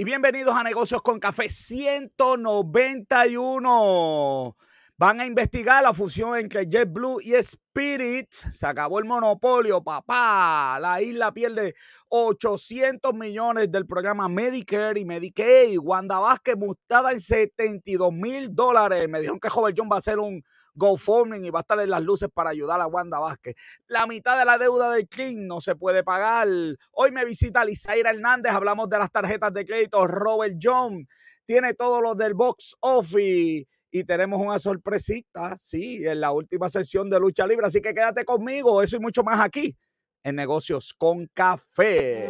y bienvenidos a Negocios con Café 191. Van a investigar la fusión entre JetBlue y Spirit. Se acabó el monopolio, papá. La isla pierde 800 millones del programa Medicare y Medicaid. Wanda Vázquez multada en 72 mil dólares. Me dijeron que Joven John va a hacer un GoFundMe y va a estar en las luces para ayudar a Wanda Vázquez. La mitad de la deuda del King no se puede pagar. Hoy me visita Lizaira Hernández. Hablamos de las tarjetas de crédito. Robert John tiene todos los del box office. Y tenemos una sorpresita, sí, en la última sesión de lucha libre. Así que quédate conmigo, eso y mucho más aquí en Negocios con Café.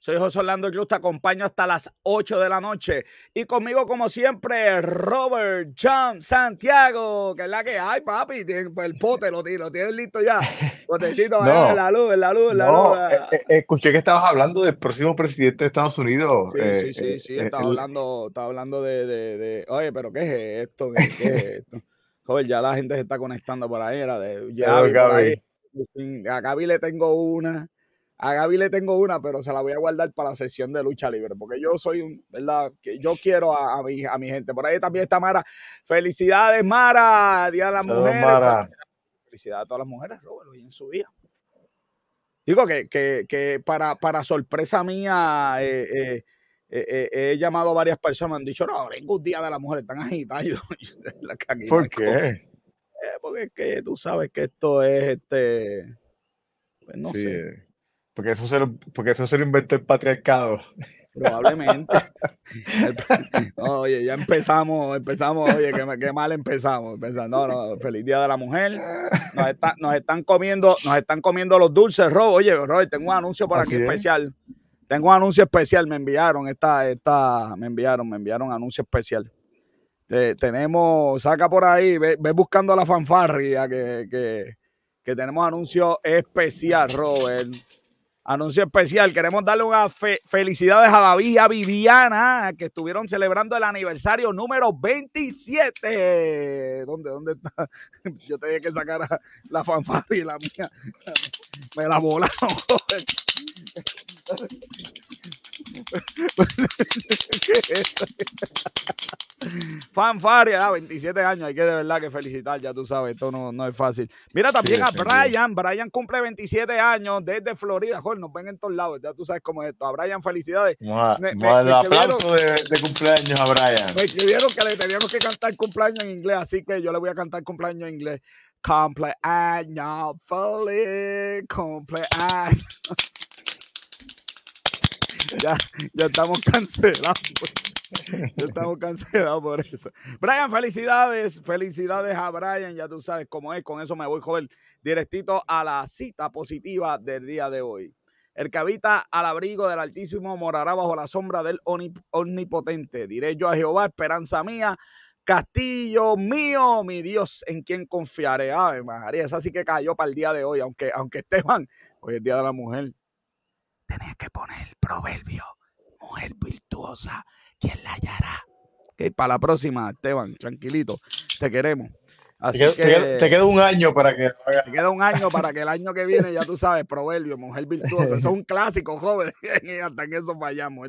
Soy José Orlando Cruz, te acompaño hasta las 8 de la noche. Y conmigo, como siempre, Robert John Santiago, que es la que hay, papi. Pues, el pote lo, lo tienes listo ya. Potecito, no, en la luz, en la luz, en la luz. Eh, eh, escuché que estabas hablando del próximo presidente de Estados Unidos. Sí, sí, sí, eh, sí. estaba, hablando, estaba hablando de, de, Oye, pero ¿qué es esto? ¿Qué, es esto? Joder, ya la gente se está conectando por ahí. Era de, ya, A Gaby le tengo una. A Gaby le tengo una, pero se la voy a guardar para la sesión de lucha libre, porque yo soy un, ¿verdad? Que yo quiero a, mi, a mi gente. Por ahí también está Mara. Felicidades, Mara. Día de las Mujeres. Felicidades a todas las mujeres, Robert, hoy en su día. Digo que, que, que para, para sorpresa mía, eh, eh, eh, he llamado a varias personas, me han dicho, no, ningún día de las mujeres, están agitados. ¿Por qué? porque es que tú sabes que esto es, este, pues no sé porque eso se lo, porque eso se lo inventó el patriarcado. Probablemente. oye, ya empezamos, empezamos, oye, qué, mal empezamos. No, no, feliz día de la mujer. Nos, están comiendo, nos están comiendo los dulces, Rob. Oye, Rob, tengo un anuncio por aquí especial. Tengo un anuncio especial, me enviaron esta, esta, me enviaron, me enviaron anuncio especial. tenemos, saca por ahí, ve, buscando a la fanfarria que, que, que tenemos anuncio especial, Robert. Anuncio especial. Queremos darle unas felicidades a David y a Viviana, que estuvieron celebrando el aniversario número 27. ¿Dónde, dónde está? Yo tenía que sacar la fanfarria y la mía. Me la volaron. Fanfaria, 27 ah, años, hay que de verdad que felicitar, ya tú sabes, esto no, no es fácil. Mira también a Brian, Brian cumple 27 años desde Florida, joder, nos ven en todos lados, ya tú sabes cómo es esto. A Brian, felicidades. el aplauso de, cumpleaños a Brian. Me escribieron que le teníamos que cantar cumpleaños en inglés, así que yo le voy a cantar cumpleaños en inglés. Cumpleaños feliz, cumpleaños. ya, ya estamos cancelados. Ya estamos cancelados por eso. Brian, felicidades. Felicidades a Brian. Ya tú sabes cómo es. Con eso me voy, joven, directito a la cita positiva del día de hoy. El que habita al abrigo del Altísimo morará bajo la sombra del Omnipotente. Diré yo a Jehová, esperanza mía, castillo mío, mi Dios, en quien confiaré. Ave María, esa sí que cayó para el día de hoy, aunque, aunque Esteban, hoy es día de la mujer tenés que poner proverbio. Mujer virtuosa, ¿quién la hallará? Ok, para la próxima, Esteban, tranquilito. Te queremos. Así te, que, te, queda un año para que Te queda un año para que el año que viene, ya tú sabes, proverbio, mujer virtuosa. Eso es un clásico, joven. Hasta en eso fallamos.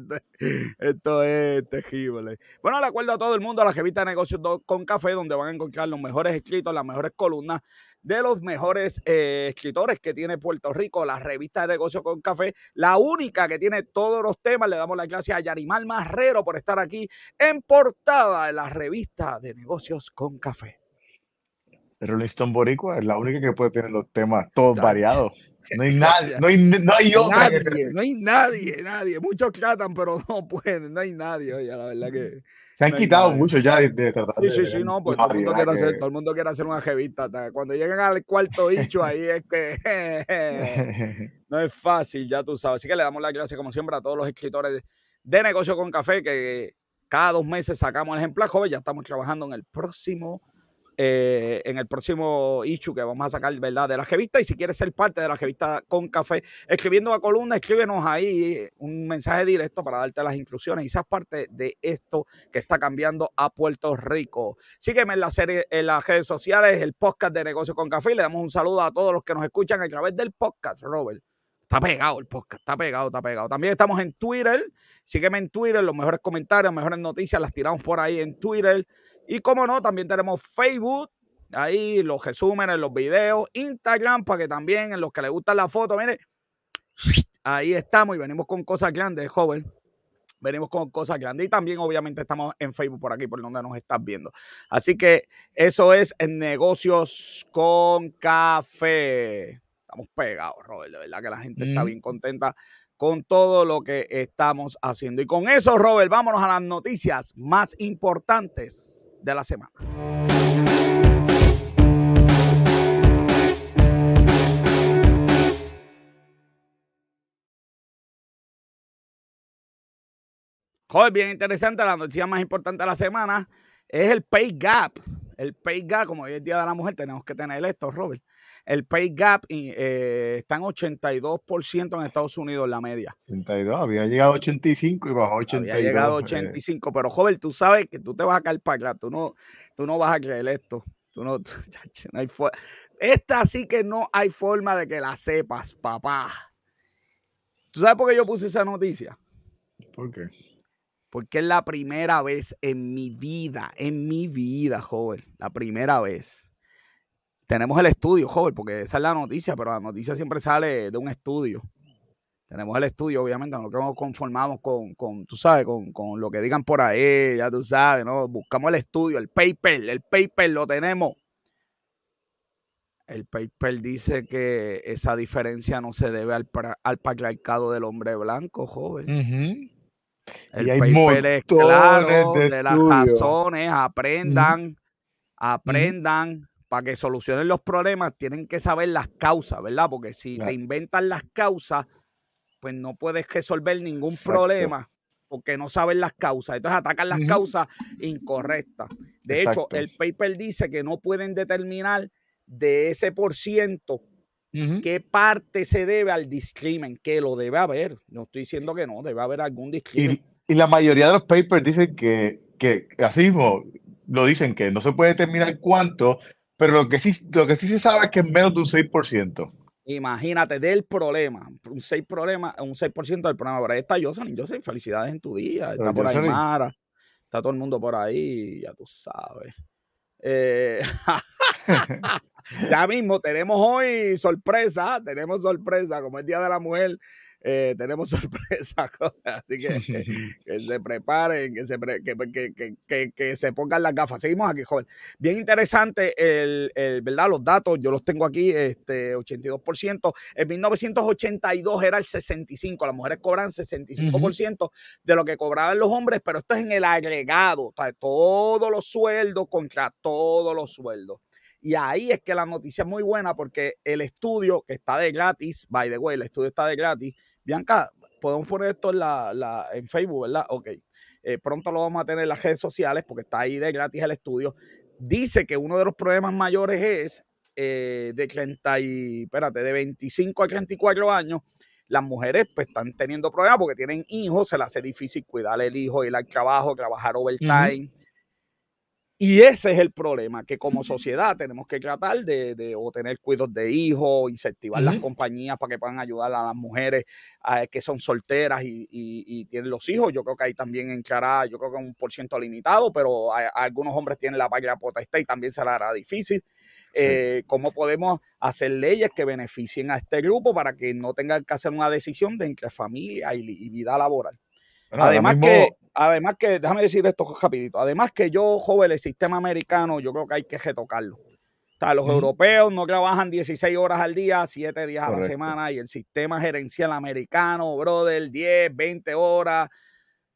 Esto, es terrible. Bueno, le acuerdo a todo el mundo a la revista de negocios con café, donde van a encontrar los mejores escritos, las mejores columnas de los mejores eh, escritores que tiene Puerto Rico, la revista de negocios con café, la única que tiene todos los temas. Le damos la gracias a Yanimal Marrero por estar aquí en portada de la revista de negocios con café. Pero Liston Boricua es la única que puede tener los temas todos variados. No hay nadie, no hay, no hay Nadie, no hay nadie, nadie. Muchos tratan, pero no pueden, no hay nadie. Oye, la verdad que. Se han quitado mucho ya de, tratar Sí, sí, sí, no, pues todo el, mundo quiere hacer, todo el mundo quiere hacer una revista. Cuando llegan al cuarto dicho, ahí es que no es fácil, ya tú sabes. Así que le damos la clase, como siempre, a todos los escritores de, negocio con café, que cada dos meses sacamos el ejemplar joven. Ya estamos trabajando en el próximo eh, en el próximo issue que vamos a sacar, ¿verdad? De la revista. Y si quieres ser parte de la revista con café, escribiendo a columna, escríbenos ahí un mensaje directo para darte las instrucciones y seas parte de esto que está cambiando a Puerto Rico. Sígueme en la serie, en las redes sociales, el podcast de Negocios con Café. Le damos un saludo a todos los que nos escuchan a través del podcast, Robert. Está pegado el podcast, está pegado, está pegado. También estamos en Twitter. Sígueme en Twitter, los mejores comentarios, mejores noticias las tiramos por ahí en Twitter. Y como no, también tenemos Facebook, ahí los resúmenes, los videos, Instagram, para que también en los que les gustan la foto, mire, ahí estamos y venimos con cosas grandes, joven. Venimos con cosas grandes y también obviamente estamos en Facebook por aquí, por donde nos estás viendo. Así que eso es en negocios con café. Estamos pegados, Robert. De verdad que la gente está bien contenta con todo lo que estamos haciendo. Y con eso, Robert, vámonos a las noticias más importantes de la semana. Joder, bien interesante, la noticia más importante de la semana es el pay gap. El pay gap, como hoy es Día de la Mujer, tenemos que tener esto, Robert el pay gap eh, está en 82% en Estados Unidos, la media. 82, había llegado a 85 y bajó a 82. Había llegado a 85, pero joven, tú sabes que tú te vas a caer para acá, tú no, tú no vas a creer esto. Tú no, no hay Esta sí que no hay forma de que la sepas, papá. ¿Tú sabes por qué yo puse esa noticia? ¿Por qué? Porque es la primera vez en mi vida, en mi vida, joven, la primera vez tenemos el estudio, joven, porque esa es la noticia, pero la noticia siempre sale de un estudio. Tenemos el estudio, obviamente, no nos conformamos con, con tú sabes, con, con, lo que digan por ahí, ya tú sabes, ¿no? Buscamos el estudio, el paper, el paper lo tenemos. El paper dice que esa diferencia no se debe al, al patriarcado del hombre blanco, joven. El paper es claro de, las razones, aprendan, aprendan para que solucionen los problemas tienen que saber las causas, ¿verdad? Porque si te inventan las causas, pues no puedes resolver ningún problema porque no saben las causas. Entonces atacan las causas incorrectas. De hecho, el paper dice que no pueden determinar de ese por ciento qué parte se debe al discrimen, que lo debe haber. No estoy diciendo que no, debe haber algún discrimen. Y, la mayoría de los papers dicen que, que así mismo lo dicen que no se puede determinar cuánto, pero lo que sí, lo que sí se sabe es que es menos de un 6%. Imagínate del problema, un 6%, problema, un 6 del problema. Por ahí está Jocelyn. Jocelyn, felicidades en tu día. Está por ahí Mara. Está todo el mundo por ahí, ya tú sabes. Eh, ya mismo tenemos hoy sorpresa, tenemos sorpresa, como es Día de la Mujer. Eh, tenemos sorpresa, así que, que, se preparen, que se, que, que, se pongan las gafas. Seguimos aquí, joven. Bien interesante, el, el, ¿verdad? Los datos, yo los tengo aquí, este 82%. En 1982 era el 65%, las mujeres cobran 65% de lo que cobraban los hombres, pero esto es en el agregado, todos los sueldos contra todos los sueldos. Y ahí es que la noticia es muy buena porque el estudio que está de gratis, by the way, el estudio está de gratis. Bianca, podemos poner esto en, la, en Facebook, ¿verdad? Ok. Eh, pronto lo vamos a tener en las redes sociales porque está ahí de gratis el estudio. Dice que uno de los problemas mayores es eh, de 30 y, espérate, de 25 a 34 años, las mujeres pues están teniendo problemas porque tienen hijos, se les hace difícil cuidar el hijo, ir al trabajo, trabajar overtime. Y ese es el problema, que como sociedad tenemos que tratar de, de o tener cuidados de hijos, incentivar las compañías para que puedan ayudar a las mujeres que son solteras y, tienen los hijos. Yo creo que ahí también entrará, yo creo que un por ciento limitado, pero algunos hombres tienen la patria potestad y también se la hará difícil. Eh, ¿Cómo podemos hacer leyes que beneficien a este grupo para que no tengan que hacer una decisión de entre familia y, vida laboral? Además que además que, déjame decir esto rapidito, además que yo, joven, el sistema americano, yo creo que hay que retocarlo. O sea, los europeos no trabajan 16 horas al día, 7 días a la semana, y el sistema gerencial americano, brother, 10, 20 horas.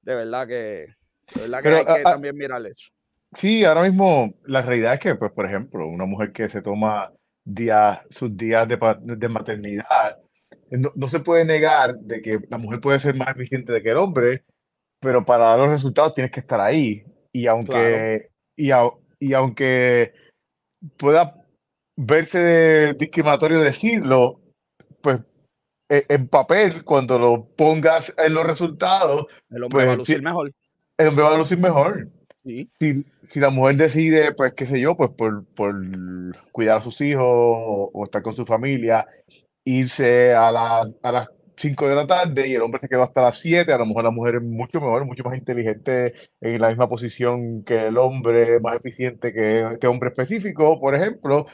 De verdad que, de verdad que hay que también mirar eso. Sí, ahora mismo la realidad es que, pues, por ejemplo, una mujer que se toma días, sus días de, de maternidad, no, no, se puede negar de que la mujer puede ser más eficiente que el hombre, pero para dar los resultados tienes que estar ahí. Y aunque, y, y aunque pueda verse discriminatorio decirlo, pues e, en papel, cuando lo pongas en los resultados, el hombre va a pues lucir mejor. el hombre va a lucir mejor. Sí. Si, si la mujer decide, pues qué sé yo, pues por, por cuidar a sus hijos o, o estar con su familia, irse a las, a las 5 de la tarde y el hombre se quedó hasta las 7, a lo mejor la mujer es mucho mejor, mucho más inteligente en la misma posición que el hombre, más eficiente que este hombre específico, por ejemplo,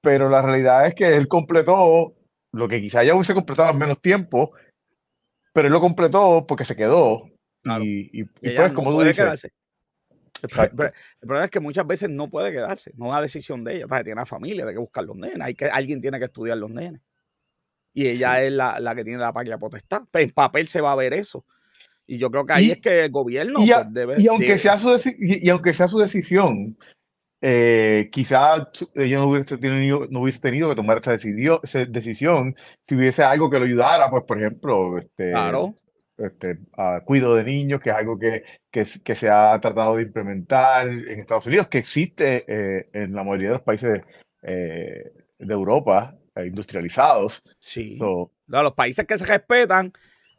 pero la realidad es que él completó lo que quizá ya hubiese completado en menos tiempo, pero él lo completó porque se quedó. Claro. Y, y, y pues, no como tú dices, quedarse. El, pro- Exacto. pero el problema es que muchas veces no puede quedarse, no es una decisión de ella. Para tiene una familia, hay que buscar los nenes, hay que, alguien tiene que estudiar los nenes. Y ella Sí. es la, la que tiene la patria potestad. Pero en papel se va a ver eso. Y yo creo que ahí Y- es que el gobierno y, a- pues, debe. y aunque debe- sea su y, y aunque sea su decisión, eh, quizá su- ella no hubiese tenido, no hubiese tenido que tomar esa, decidio- esa decisión si hubiese algo que lo ayudara, pues por ejemplo, este, Claro, este, ah, cuido de niños, que es algo que, que, que se ha tratado de implementar en Estados Unidos, que existe eh, en la mayoría de los países eh, de Europa industrializados. sí. So, Los países que se respetan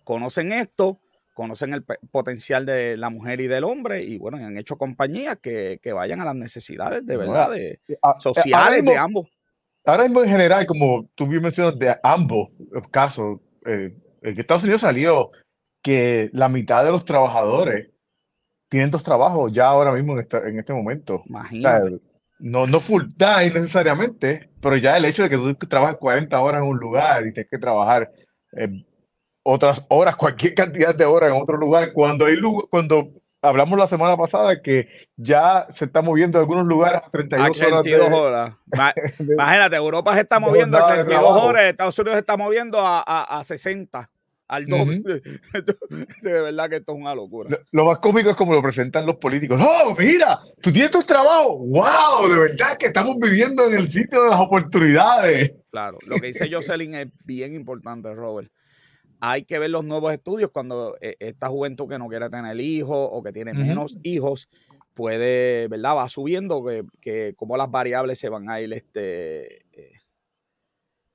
conocen esto, conocen el potencial de la mujer y del hombre y bueno, han hecho compañías que, que vayan a las necesidades de verdad, de, a- ahora sociales de ambos. ahora mismo en general, como tú bien mencionas, de ambos casos, eh, en Estados Unidos salió que la mitad de los trabajadores tienen dos trabajos ya ahora mismo en, esta- en este momento. O sea, Imagínate. No, no full time necesariamente, pero ya el hecho de que tú trabajes 40 horas en un lugar y tienes que trabajar eh, otras horas, cualquier cantidad de horas en otro lugar, cuando hay cuando hablamos la semana pasada que ya se está moviendo en algunos lugares a A 32 horas 32 de, horas. De- Imagínate, Europa se está moviendo a jornada de 32 trabajo. horas, Estados Unidos se está moviendo a, a, a 60, al doble. De verdad que esto es una locura. Lo, lo más cómico es como lo presentan los políticos. ¡Oh, mira! ¡Tú tienes tus trabajos! ¡Wow! De verdad que estamos viviendo en el sitio de las oportunidades. Claro, lo que dice Jocelyn es bien importante, Robert. Hay que ver los nuevos estudios cuando eh, esta juventud que no quiere tener hijos o que tiene menos hijos puede, ¿verdad? Va subiendo, que, que como las variables se van a ir, este, eh,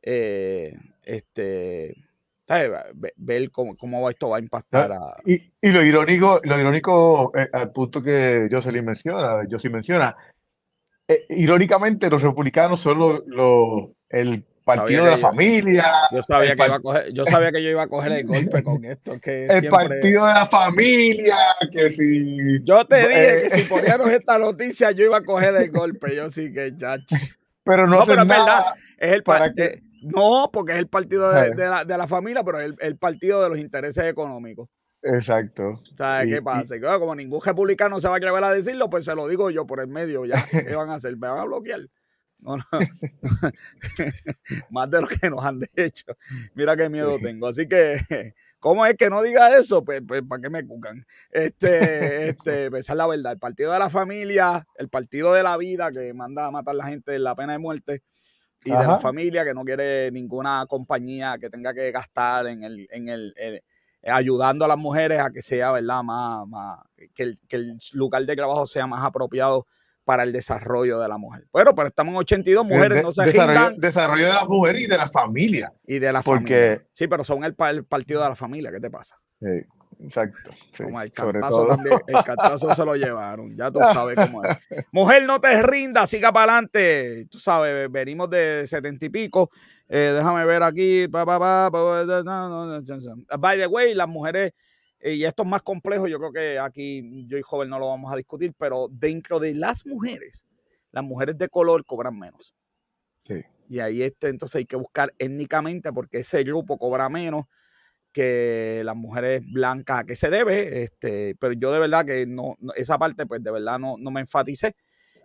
eh, este, ¿sabes? Ve- Ver cómo, cómo esto va a impactar a... Y, y lo irónico, lo irónico eh, al punto que Jocelyn menciona, Jocelyn menciona, eh, irónicamente los republicanos son lo- lo- el partido de la yo- familia, Yo sabía, que iba a coger, yo sabía que yo iba a coger el golpe con esto, que el siempre... partido de la familia, que si... Yo te dije que eh, si poníamos esta noticia yo iba a coger el golpe. Yo sí que ya. pero no No, pero hacen es verdad. Es el pa- para que... eh, no, porque es el partido de, de la, de la familia, pero es el, el partido de los intereses económicos. Exacto. ¿Sabes Y, qué pasa? Como ningún republicano se va a atrever a decirlo, pues se lo digo yo por el medio ya. ¿Qué van a hacer? ¿Me van a bloquear? No, no. Más de lo que nos han hecho. Mira qué miedo sí. tengo. Así que, ¿cómo es que no diga eso? Pues, pues ¿para qué me cucan? Este, este, pues, esa es la verdad. El partido de la familia, el partido de la vida que manda a matar a la gente en la pena de muerte y de la familia que no quiere ninguna compañía que tenga que gastar en el, en el, en- ayudando a las mujeres a que sea, ¿verdad? Más, más, que, el, que el lugar de trabajo sea más apropiado para el desarrollo de la mujer. Bueno, pero estamos en 82, Eh, mujeres de- no se desarrollo, desarrollo de la mujer y de la familia. y de la familia. Sí, pero son el, el partido de la familia, ¿qué te pasa? eh, exacto, sí, Como el cantazo también, el cantazo se lo llevaron, ya tú sabes cómo es. Mujer, no te rindas, siga para adelante. Tú sabes, venimos de setenta y pico. Eh, déjame ver aquí. pa, pa, pa. By the way, las mujeres, eh, y esto es más complejo, yo creo que aquí yo y joven no lo vamos a discutir, pero dentro de las mujeres, las mujeres de color cobran menos. Sí. Y ahí este, entonces hay que buscar étnicamente porque ese grupo cobra menos que las mujeres blancas. ¿A qué se debe? Este, pero yo de verdad que no, no- esa parte, pues de verdad no, no me enfaticé.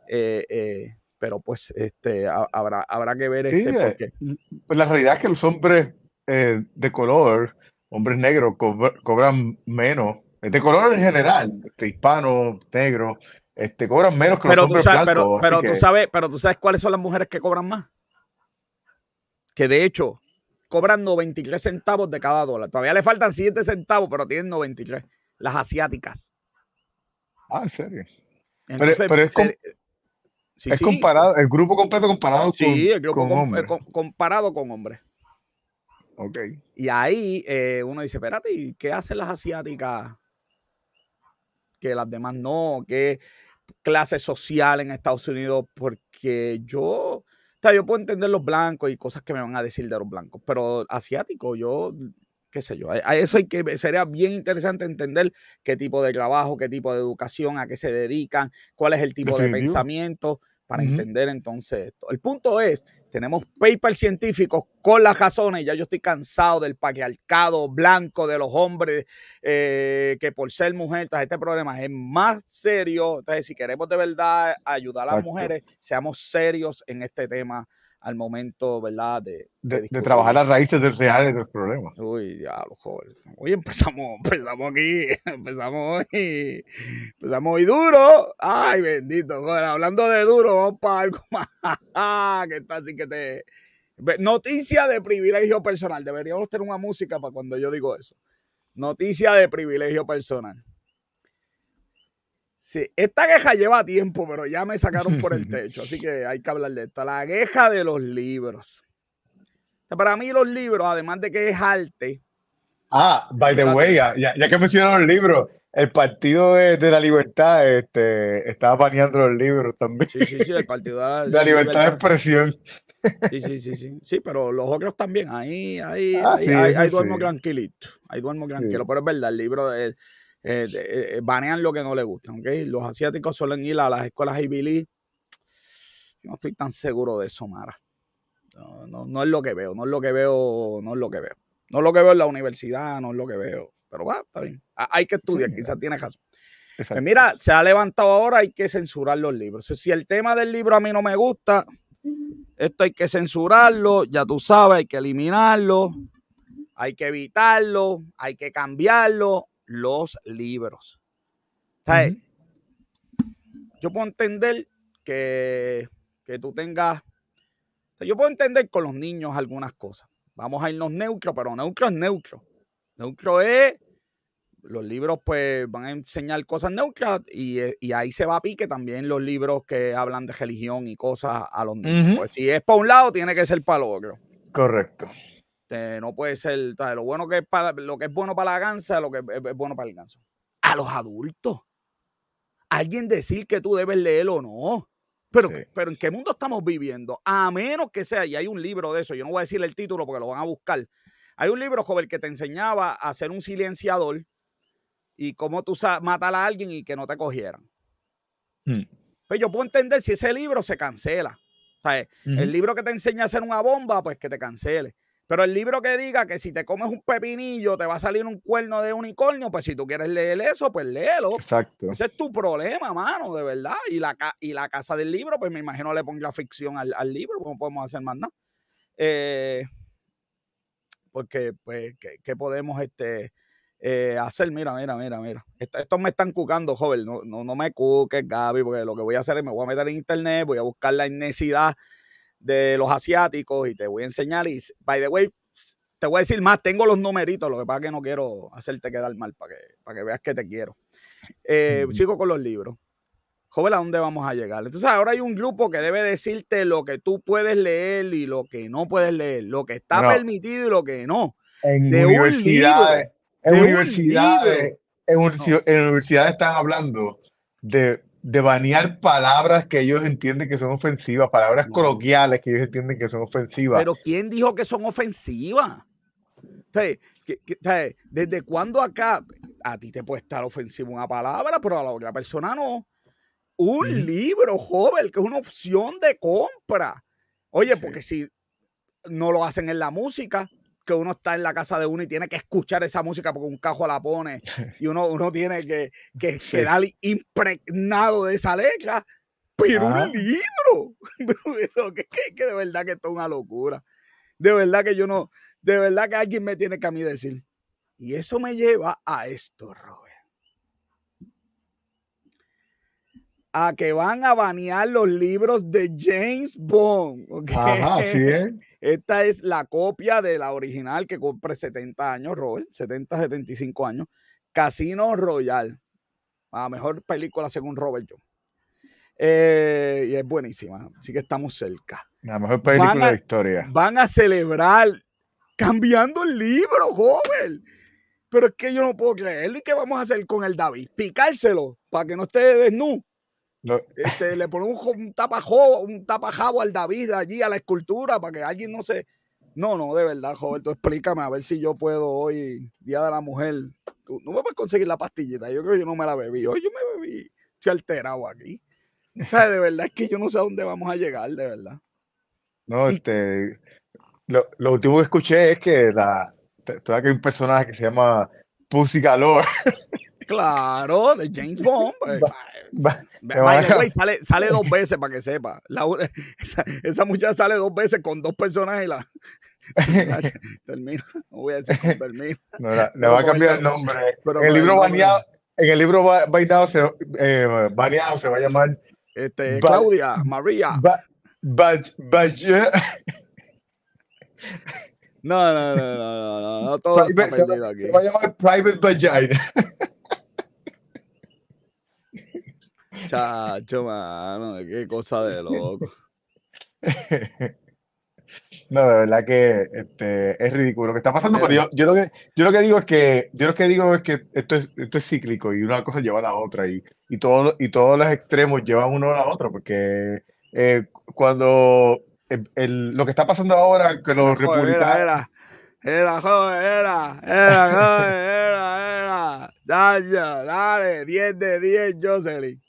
Eh, eh, pero pues este, ha- habrá, habrá que ver Sí, este eh, por qué. pues la realidad es que los hombres eh, de color, hombres negros, cobr- cobran menos, de color en general, este, hispano, negro, este, cobran menos que los Pero tú hombres sabes, blancos. pero, pero tú que, sabes, pero tú sabes cuáles son las mujeres que cobran más. Que de hecho cobran 93 centavos de cada dólar. Todavía le faltan 7 centavos, pero tienen 93. Las asiáticas. ah, en serio. Pero, Entonces, pero es, com- se- es comparado, el grupo completo comparado con Sí, el grupo eh, comparado con hombres. Ok. Y ahí eh, uno dice, espérate, ¿y qué hacen las asiáticas que las demás no? ¿Qué clase social en Estados Unidos? Porque yo, yo puedo entender los blancos y cosas que me van a decir de los blancos, pero asiático, yo qué sé yo. A eso hay que, sería bien interesante entender qué tipo de trabajo, qué tipo de educación, a qué se dedican, cuál es el tipo de pensamiento para entender entonces esto. El punto es, tenemos papers científicos con las razones, ya yo estoy cansado del patriarcado blanco de los hombres, eh, que por ser mujer, este problema es más serio. Entonces, si queremos de verdad ayudar a las mujeres, seamos serios en este tema al momento, ¿verdad? De, de, trabajar las raíces del reales del problema. Uy, diablo, joven. Hoy empezamos, empezamos aquí, empezamos hoy, empezamos hoy duro. Ay, bendito, joder, hablando de duro, vamos para algo más, que está así que te... Noticia de privilegio personal. Deberíamos tener una música para cuando yo digo eso. Noticia de privilegio personal. Sí, esta queja lleva tiempo, pero ya me sacaron por el techo, así que hay que hablar de esto. La queja de los libros. Para mí los libros, además de que es arte. Ah, by the way, ya, ya que mencionaron los libros, el Partido de, la Libertad este, estaba baneando los libros también. Sí, sí, sí, el Partido de la, Libertad, de Expresión. Sí, sí, sí, sí. Sí, pero los otros también. Ahí, ahí, ah, ahí, duermo tranquilito. Ahí duermo tranquilo. Pero es verdad, el libro de eh, eh, banean lo que no les gusta. ¿okay? Los asiáticos suelen ir a las escuelas Ivy League. Yo no estoy tan seguro de eso, Mara. No, no, es lo que veo, no es lo que veo, no es lo que veo. No es lo que veo en la universidad, no es lo que veo. Pero va, está bien. Hay que estudiar, quizás tiene caso. Pues mira, se ha levantado ahora, hay que censurar los libros. Si el tema del libro a mí no me gusta, esto hay que censurarlo, ya tú sabes, hay que eliminarlo, hay que evitarlo, hay que cambiarlo, los libros. Yo puedo entender que, tú tengas. yo puedo entender con los niños algunas cosas. Vamos a irnos neutro, pero neutro es neutro. Neutro es. Los libros, pues, van a enseñar cosas neutras y, ahí se va a pique también los libros que hablan de religión y cosas a los niños. Pues si es para un lado, tiene que ser para el otro. Correcto. Este, no puede ser lo bueno que es para lo que es bueno para la gansa, lo que es, bueno para el ganso. A los adultos. Alguien decir que tú debes leerlo o no. Pero, pero ¿en qué mundo estamos viviendo? A menos que sea, y hay un libro de eso, yo no voy a decir el título porque lo van a buscar. Hay un libro, joven, que te enseñaba a ser un silenciador y cómo tú matar a alguien y que no te cogieran. Hmm. Pues yo puedo entender si ese libro se cancela. El libro que te enseña a hacer una bomba, pues que te cancele. Pero el libro que diga que si te comes un pepinillo te va a salir un cuerno de unicornio, pues si tú quieres leer eso, pues léelo. Exacto. Ese es tu problema, mano, de verdad. Y la, y la casa del libro, pues me imagino le ponga ficción al, libro, pues no podemos hacer más nada. Eh, porque, pues, ¿qué, podemos este, eh, hacer? Mira, mira, mira, mira. estos me están cucando, joven. No, no, no me cuques, Gaby, porque lo que voy a hacer es me voy a meter en internet, voy a buscar la necesidad de los asiáticos y te voy a enseñar. Y, by the way, te voy a decir más, tengo los numeritos, lo que pasa es que no quiero hacerte quedar mal para que, para que veas que te quiero. Eh, Sigo con los libros. Joven, ¿a dónde vamos a llegar? Entonces ahora hay un grupo que debe decirte lo que tú puedes leer y lo que no puedes leer, lo que está permitido y lo que no. En de universidades, en, universidades en, universidades están hablando de de banear palabras que ellos entienden que son ofensivas, palabras coloquiales que ellos entienden que son ofensivas. Pero ¿quién dijo que son ofensivas? ¿Desde cuándo acá a ti te puede estar ofensiva una palabra, pero a la otra persona no? Un libro, joven, que es una opción de compra. Oye, porque si no lo hacen en la música, que uno está en la casa de uno y tiene que escuchar esa música porque un cajo la pone y uno, uno tiene que, quedar impregnado de esa letra. Pero un libro, que, que, de verdad que esto es una locura. De verdad que yo no, de verdad que alguien me tiene que a mí decir. Y eso me lleva a esto, Robert. A que van a banear los libros de James Bond. Ajá, así es. Esta es la copia de la original que cumple 70 años, Robert, 70, 75 años. Casino Royal. La mejor película según Robert John. Eh, y es buenísima, así que estamos cerca. La mejor película de historia. Van a celebrar cambiando el libro, joven. Pero es que yo no puedo creerlo. ¿Y qué vamos a hacer con el David? Picárselo para que no esté desnudo. Este, le ponemos un, tapajabo, un tapajabo al David allí a la escultura para que alguien no se. No, no, de verdad, joven, tú explícame a ver si yo puedo hoy, Día de la Mujer. Tú no me puedes conseguir la pastillita. Yo creo que yo no me la bebí. Hoy yo me bebí. Estoy alterado aquí. de verdad es que yo no sé a dónde vamos a llegar, de verdad. No, este. Lo, lo último que escuché es que la, Todavía que hay un personaje que se llama Pussy Galore. Claro, de James Bond. Pues. sale, sale, dos veces para que sepa. esa, muchacha sale dos veces con dos personajes y la. termina. No voy a decir cómo termina. le va a cambiar el nombre. en, el libro baneado, en el libro baneado se, eh, baneado se va a llamar. Este, Claudia, María. No, no, no, no, no, no, todo está perdido aquí. Se va a llamar Private Vagina. Chacho, mano, qué cosa de loco. No, de verdad que este, es ridículo lo que está pasando, pero yo, yo, lo que, yo lo que digo es que yo lo que digo es que esto es, esto es cíclico y una cosa lleva a la otra y, y, todo, y todos los extremos llevan uno a la otra, porque eh, cuando lo que está pasando ahora que los republicanos. Era, era, joven, era, era, joven, era, era. Dale, dale, 10 de 10, Jocelyn.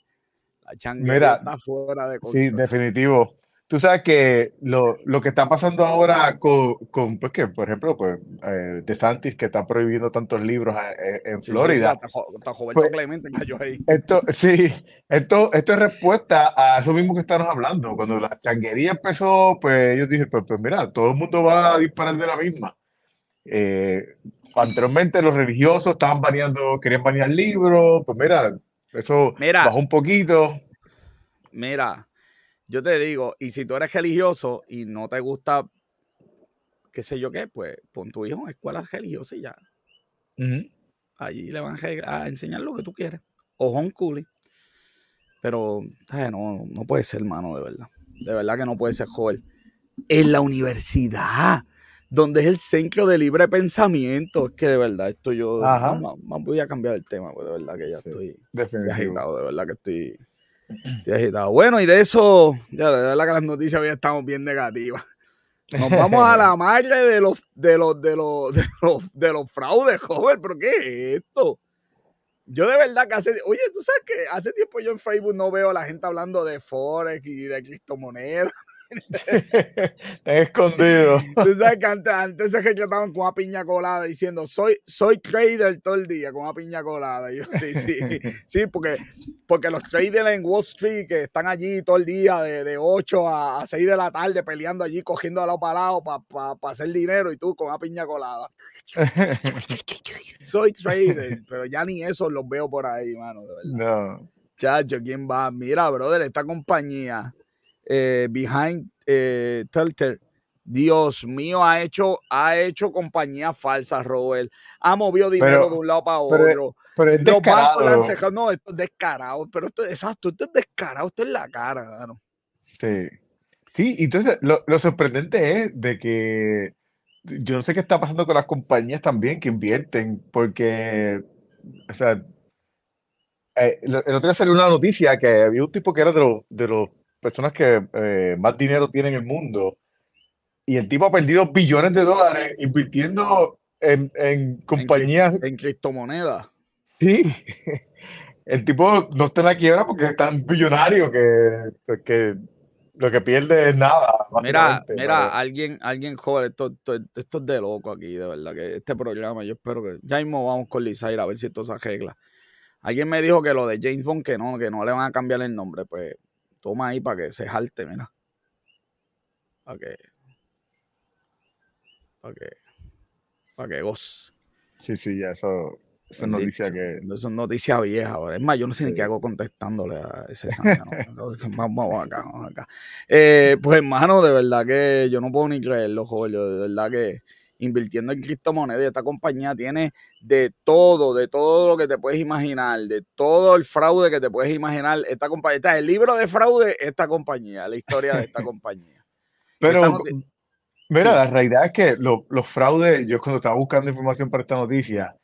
Changuera está fuera de control. Sí, definitivo. Tú sabes que lo, lo que está pasando ahora con, con pues que, por ejemplo, pues, eh, De Santis, que está prohibiendo tantos libros eh, en, Florida. Sí, está, pues, Clemente cayó ahí. Esto, sí, esto, esto es respuesta a eso mismo que estamos hablando. Cuando la changuería empezó, pues ellos dijeron, pues, pues mira, todo el mundo va a disparar de la misma. Eh, anteriormente los religiosos estaban baneando, querían banear libros, pues mira, eso bajó un poquito. Mira, yo te digo, y si tú eres religioso y no te gusta, qué sé yo qué, pues pon tu hijo en escuela religiosa y ya. Allí le van a enseñar lo que tú quieres. O homeschooling. Pero no, no puede ser, hermano, de verdad. De verdad que no puede ser joven. En la universidad, donde es el centro de libre pensamiento, es que de verdad esto yo voy a cambiar el tema, pues de verdad que ya estoy, estoy agitado, de verdad que estoy bueno, y de eso, ya de verdad que las noticias hoy estamos bien negativas. Nos vamos a la madre de los, de los, de los, de los, fraudes, joven, pero ¿qué es esto? Yo de verdad que hace, oye, tú sabes que hace tiempo yo en Facebook no veo a la gente hablando de Forex y de criptomonedas. escondido. Tú sabes que antes, antes se estaban con una piña colada diciendo soy, soy trader todo el día con una piña colada. yo, sí, sí, sí, porque, porque los traders en Wall Street que están allí todo el día de, de 8 a, 6 de la tarde peleando allí, cogiendo a los parados para hacer dinero y tú con una piña colada. soy trader, pero ya ni eso los veo por ahí, mano, de verdad. No. Chacho, ¿quién va? Mira, brother, esta compañía eh, Behind eh, Dios mío, ha hecho, ha hecho compañía falsa, Robert. Ha movido dinero de un lado para otro. Pero, es descarado. no, esto es descarado. Pero esto, exacto, esto es descarado, esto es la cara, Sí. Sí, entonces lo, sorprendente es de que yo no sé qué está pasando con las compañías también que invierten, porque, o sea, eh, el otro día salió una noticia que había un tipo que era de de los personas que eh, más dinero tienen en el mundo. Y el tipo ha perdido billones de dólares invirtiendo en, en compañías. En, criptomonedas. Sí. El tipo no está en la quiebra porque es tan billonario que, que lo que pierde es nada. Mira, mira, alguien, alguien joven, esto, esto, es de loco aquí, de verdad, que este programa, yo espero que ya mismo vamos con Lizaira a ver si esto se arregla. Alguien me dijo que lo de James Bond, que no, que no le van a cambiar el nombre, pues Toma ahí para que se jalte, mira. Para que. Para que. Para que goz. Sí, sí, ya eso. Eso es noticia que. Eso es noticia vieja. Es más, yo no sé ni qué hago contestándole a ese santa. vamos acá, vamos acá. Eh, pues, hermano, de verdad que yo no puedo ni creerlo, joder. De verdad que. Invirtiendo en criptomonedas. Esta compañía tiene de todo, de todo lo que te puedes imaginar, de todo el fraude que te puedes imaginar. Esta compañía, está el libro de fraude, esta compañía, la historia de esta compañía. Pero, mira, la realidad es que los fraudes, yo cuando estaba buscando información para esta noticia,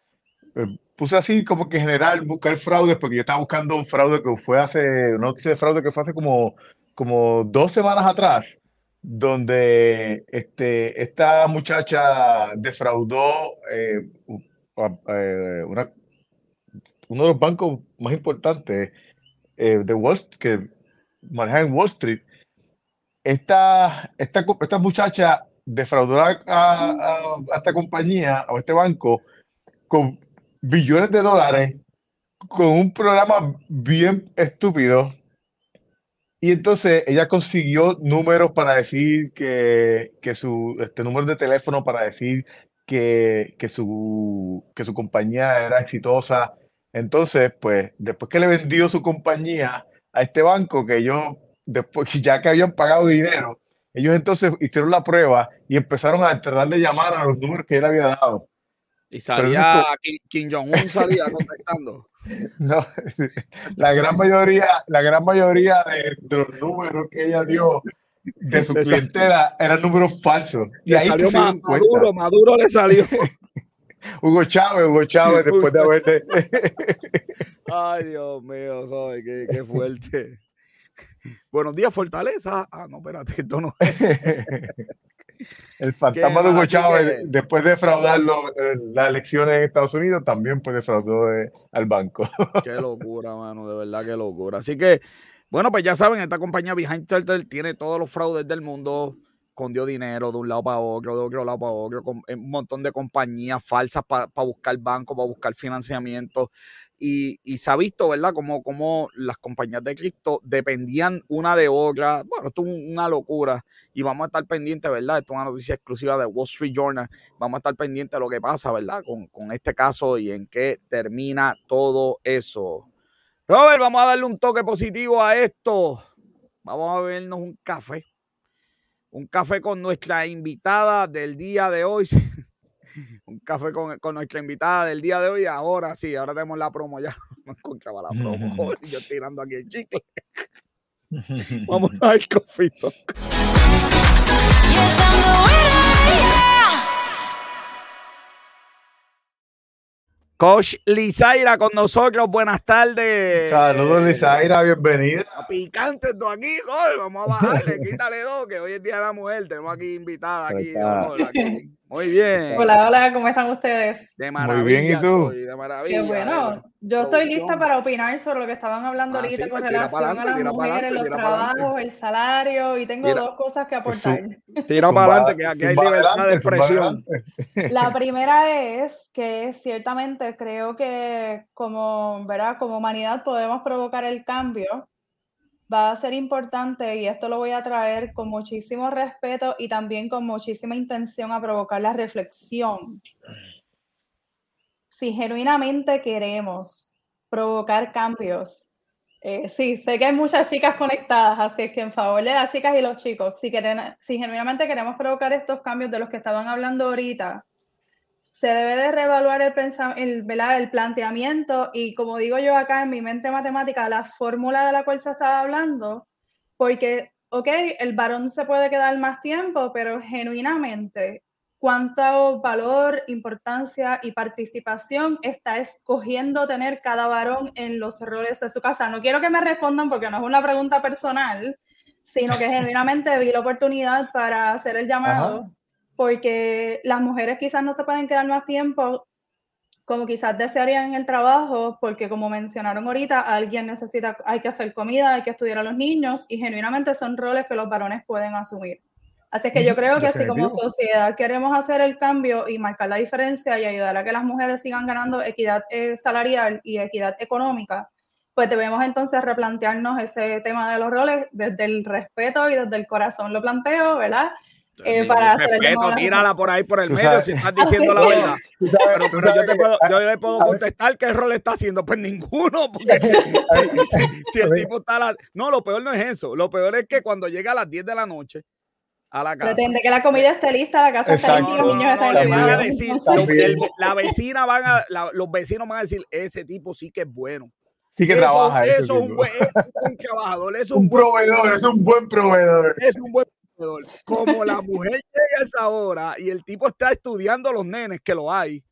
eh, puse así como que en general buscar fraudes, porque yo estaba buscando un fraude que fue hace, una noticia de fraude que fue hace como, como dos semanas atrás, donde este, esta muchacha defraudó eh, eh, uno de los bancos más importantes de Wall Street, que manejan en Wall Street. Esta, esta, esta muchacha defraudó a, a, esta compañía o este banco con billones de dólares con un programa bien estúpido. Y entonces ella consiguió números para decir que, que su este número de teléfono para decir que, que, su, que su compañía era exitosa. Entonces, pues, después que le vendió su compañía a este banco, que ellos, después, ya que habían pagado dinero, ellos entonces hicieron la prueba y empezaron a tratar de llamar a los números que él había dado. Y salía Kim, Jong-un salía contestando. No, la gran mayoría, la gran mayoría de, los números que ella dio de su clientela eran números falsos. Y ahí salió Maduro, Maduro le salió. Hugo Chávez, Hugo Chávez, después de haberte. Ay, Dios mío, joder, qué, qué fuerte. Buenos días, Fortaleza. Ah, no, espérate, esto no es. El fantasma de Hugo Chávez, después de defraudar eh, las elecciones en Estados Unidos, también puede defraudar al banco. Qué locura, mano, de verdad, qué locura. Así que, bueno, pues ya saben, esta compañía Behind Turtle tiene todos los fraudes del mundo, escondió dinero de un lado para otro, de otro lado para otro, con un montón de compañías falsas para buscar banco, para buscar financiamiento. Y, se ha visto, ¿verdad?, como, como las compañías de cripto dependían una de otra. Bueno, esto es una locura y vamos a estar pendientes, ¿verdad? Esto es una noticia exclusiva de Wall Street Journal. Vamos a estar pendientes de lo que pasa, ¿verdad?, con, con este caso y en qué termina todo eso. Robert, vamos a darle un toque positivo a esto. Vamos a bebernos un café. Un café con nuestra invitada del día de hoy. un café con, con, nuestra invitada del día de hoy. Ahora sí, ahora tenemos la promo ya. No encontraba la promo. Yo tirando aquí el chicle. Vamos al cofito. Coach Lizaira con nosotros, buenas tardes. Saludos Lizaira, bienvenida. Picante esto aquí, gol, vamos a bajarle, quítale dos, que hoy es Día de la Mujer, tenemos aquí invitada aquí, aquí. Muy bien. Hola, hola, ¿cómo están ustedes? De maravilla. Muy bien, ¿y tú? de maravilla. Qué bueno. Yo estoy lista para opinar sobre lo que estaban hablando ah, ahorita con pues relación a las mujeres, los trabajos, el salario, y tengo dos cosas que aportar. Tira para adelante, que aquí hay libertad de expresión. La primera es que ciertamente creo que como, ¿verdad? como humanidad podemos provocar el cambio va a ser importante y esto lo voy a traer con muchísimo respeto y también con muchísima intención a provocar la reflexión. Si genuinamente queremos provocar cambios, eh, sí, sé que hay muchas chicas conectadas, así es que en favor de las chicas y los chicos, si, si genuinamente queremos provocar estos cambios de los que estaban hablando ahorita, se debe de reevaluar el, el, el planteamiento. Y como digo yo acá en mi mente matemática, la fórmula de la cual se estaba hablando, porque, ok, el varón se puede quedar más tiempo, pero genuinamente, ¿cuánto valor, importancia y participación está escogiendo tener cada varón en los roles de su casa? No quiero que me respondan porque no es una pregunta personal, sino que genuinamente vi la oportunidad para hacer el llamado porque las mujeres quizás no se pueden quedar más tiempo como quizás desearían en el trabajo, porque como mencionaron ahorita, alguien necesita, hay que hacer comida, hay que estudiar a los niños y genuinamente son roles que los varones pueden asumir. Así que yo creo que si como sociedad queremos hacer el cambio y marcar la diferencia y ayudar a que las mujeres sigan ganando equidad eh, salarial y equidad económica, pues debemos entonces replantearnos ese tema de los roles desde el respeto y desde el corazón lo planteo, ¿verdad? Eh, para respeto, tírala por ahí por el medio si estás diciendo la verdad. Pero, yo, te puedo, yo, le puedo contestar qué rol está haciendo. Pues ninguno. Porque si, el tipo está la... No, lo peor no es eso. Lo peor es que cuando llega a las 10 de la noche, a la casa. Pretende que la comida esté lista, la casa está Exacto. lista y los niños están También. los- el- la vecina van a, la- los vecinos van a decir, ese tipo sí que es bueno. Sí que eso, trabaja. Eso es un buen, es un buen trabajador, eso es un un buen proveedor, es un buen proveedor. es un buen Como la mujer llega a esa hora y el tipo está estudiando a los nenes, que lo hay,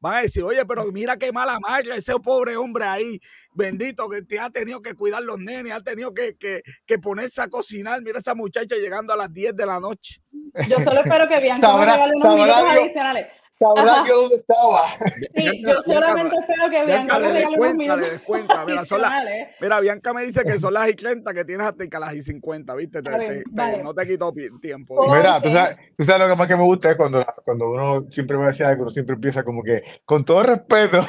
van a decir, oye, pero mira qué mala madre ese pobre hombre ahí, bendito, que te ha tenido que cuidar los nenes, ha tenido que, que, que ponerse a cocinar. Mira esa muchacha llegando a las 10 de la noche. Yo solo espero que me Sabrá- unos sabrá minutos adicionales. Sabrá Ajá. Dios dónde estaba. Sí, Bianca- yo solamente Bianca- espero que Bianca Bianca, me le unos descuenta, le minutos descuenta. Mira, son las-. Mira, Bianca me dice que son las y 30 que tienes hasta que las y 50, ¿viste? Te- te- no te quito tiempo. Oh. Mira, tú sabes, tú sabes lo que más que me gusta es cuando, cuando uno siempre va a decir algo, uno siempre empieza como que, con todo respeto,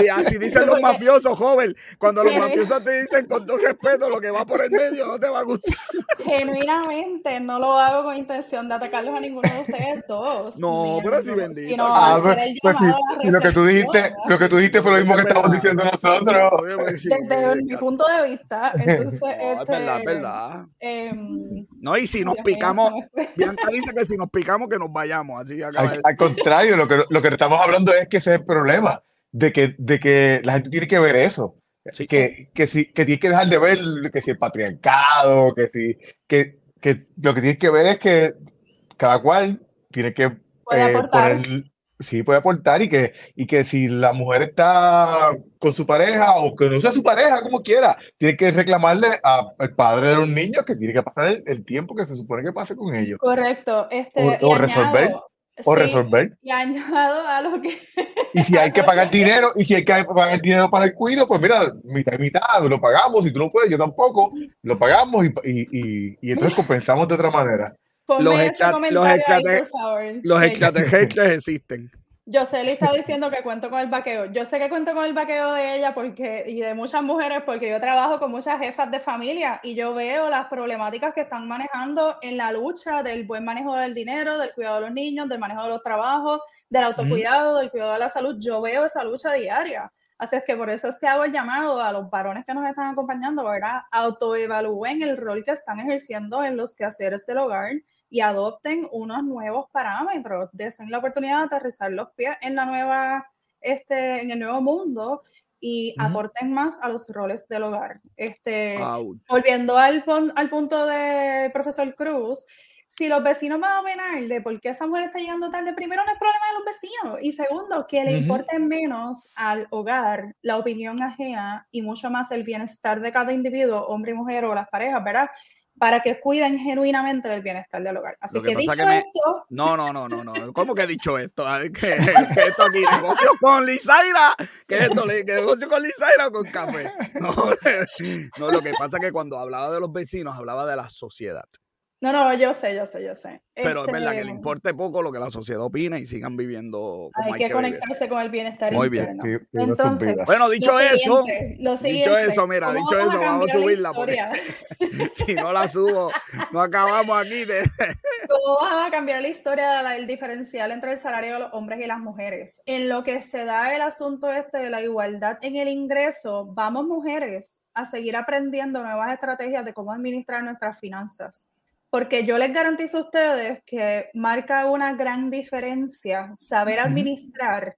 Y así dicen los mafiosos, joven. Cuando los mafiosos te dicen con todo respeto, lo que va por el medio no te va a gustar. Genuinamente no lo hago con intención de atacarlos a ninguno de ustedes dos. No, pero sí, bendito. Ah, hacer pues, pues sí, lo que tú dijiste, lo que tú dijiste fue lo mismo que Es estamos verdad. diciendo nosotros. Desde mi punto de vista, entonces, No, es este, verdad, es verdad. em, No, y si nos picamos. Bianca dice que si nos picamos, que nos vayamos. Así acaba Al, de- al contrario, lo que, lo que estamos hablando es que ese es el problema, de que, de que la gente tiene que ver eso, Sí. que, que, si, que tiene que dejar de ver que si el patriarcado, que si, que, que lo que tiene que ver es que cada cual tiene que eh, poner- sí, puede aportar y que, y que si la mujer está con su pareja o que no sea su pareja, como quiera, tiene que reclamarle al padre de los niños que tiene que pasar el, el tiempo que se supone que pase con ellos. Correcto. Este, O- o resolver, añado- O sí, resolver. Y añado a lo que Y si hay que pagar dinero, y si hay que pagar dinero para el cuido, pues mira, mitad y mitad, lo pagamos. Si tú no puedes, yo tampoco, lo pagamos y, y, y, y entonces compensamos de otra manera. Los extra- los comentario ahí, extrate- por favor. Los extraterrestres existen. Yoseli está diciendo que cuento con el vaqueo. Yo sé que cuento con el vaqueo de ella porque, y de muchas mujeres porque yo trabajo con muchas jefas de familia y yo veo las problemáticas que están manejando en la lucha del buen manejo del dinero, del cuidado de los niños, del manejo de los trabajos, del autocuidado, del cuidado de la salud. Yo veo esa lucha diaria. Así es que por eso es que hago el llamado a los varones que nos están acompañando, ¿verdad? Autoevalúen el rol que están ejerciendo en los quehaceres del hogar y adopten unos nuevos parámetros, desen la oportunidad de aterrizar los pies en la nueva, este, en el nuevo mundo y aporten más a los roles del hogar. Este, Ouch. volviendo al, pon- al punto de profesor Cruz, si los vecinos van a opinar de por qué esa mujer está llegando tarde, primero no es problema de los vecinos y segundo, que le importe menos al hogar la opinión ajena y mucho más el bienestar de cada individuo, hombre y mujer o las parejas, ¿verdad? Para que cuiden genuinamente del bienestar del hogar. Así que que, dicho que me- esto, No, no, no, no, no. ¿Cómo que he dicho esto? ¿Qué, qué esto aquí? ¿Negocio con Lizaira? ¿Qué es esto? ¿Le- ¿Qué negocio con Lizaira o con café? No, no, lo que pasa es que cuando hablaba de los vecinos, hablaba de la sociedad. No, no, yo sé, yo sé, yo sé. Pero es verdad que le Este, importe poco lo que la sociedad opine y sigan viviendo como Hay hay, que que vivir. conectarse con el bienestar Muy bien. interno. Que- que Entonces. Bueno, dicho Lo eso, siguiente, lo dicho eso, mira, ¿cómo dicho vamos eso, vamos a subirla porque si no la subo, no acabamos aquí de... ¿Cómo va a cambiar la historia del diferencial entre el salario de los hombres y las mujeres? En lo que se da el asunto este de la igualdad en el ingreso, vamos mujeres a seguir aprendiendo nuevas estrategias de cómo administrar nuestras finanzas. Porque yo les garantizo a ustedes que marca una gran diferencia saber administrar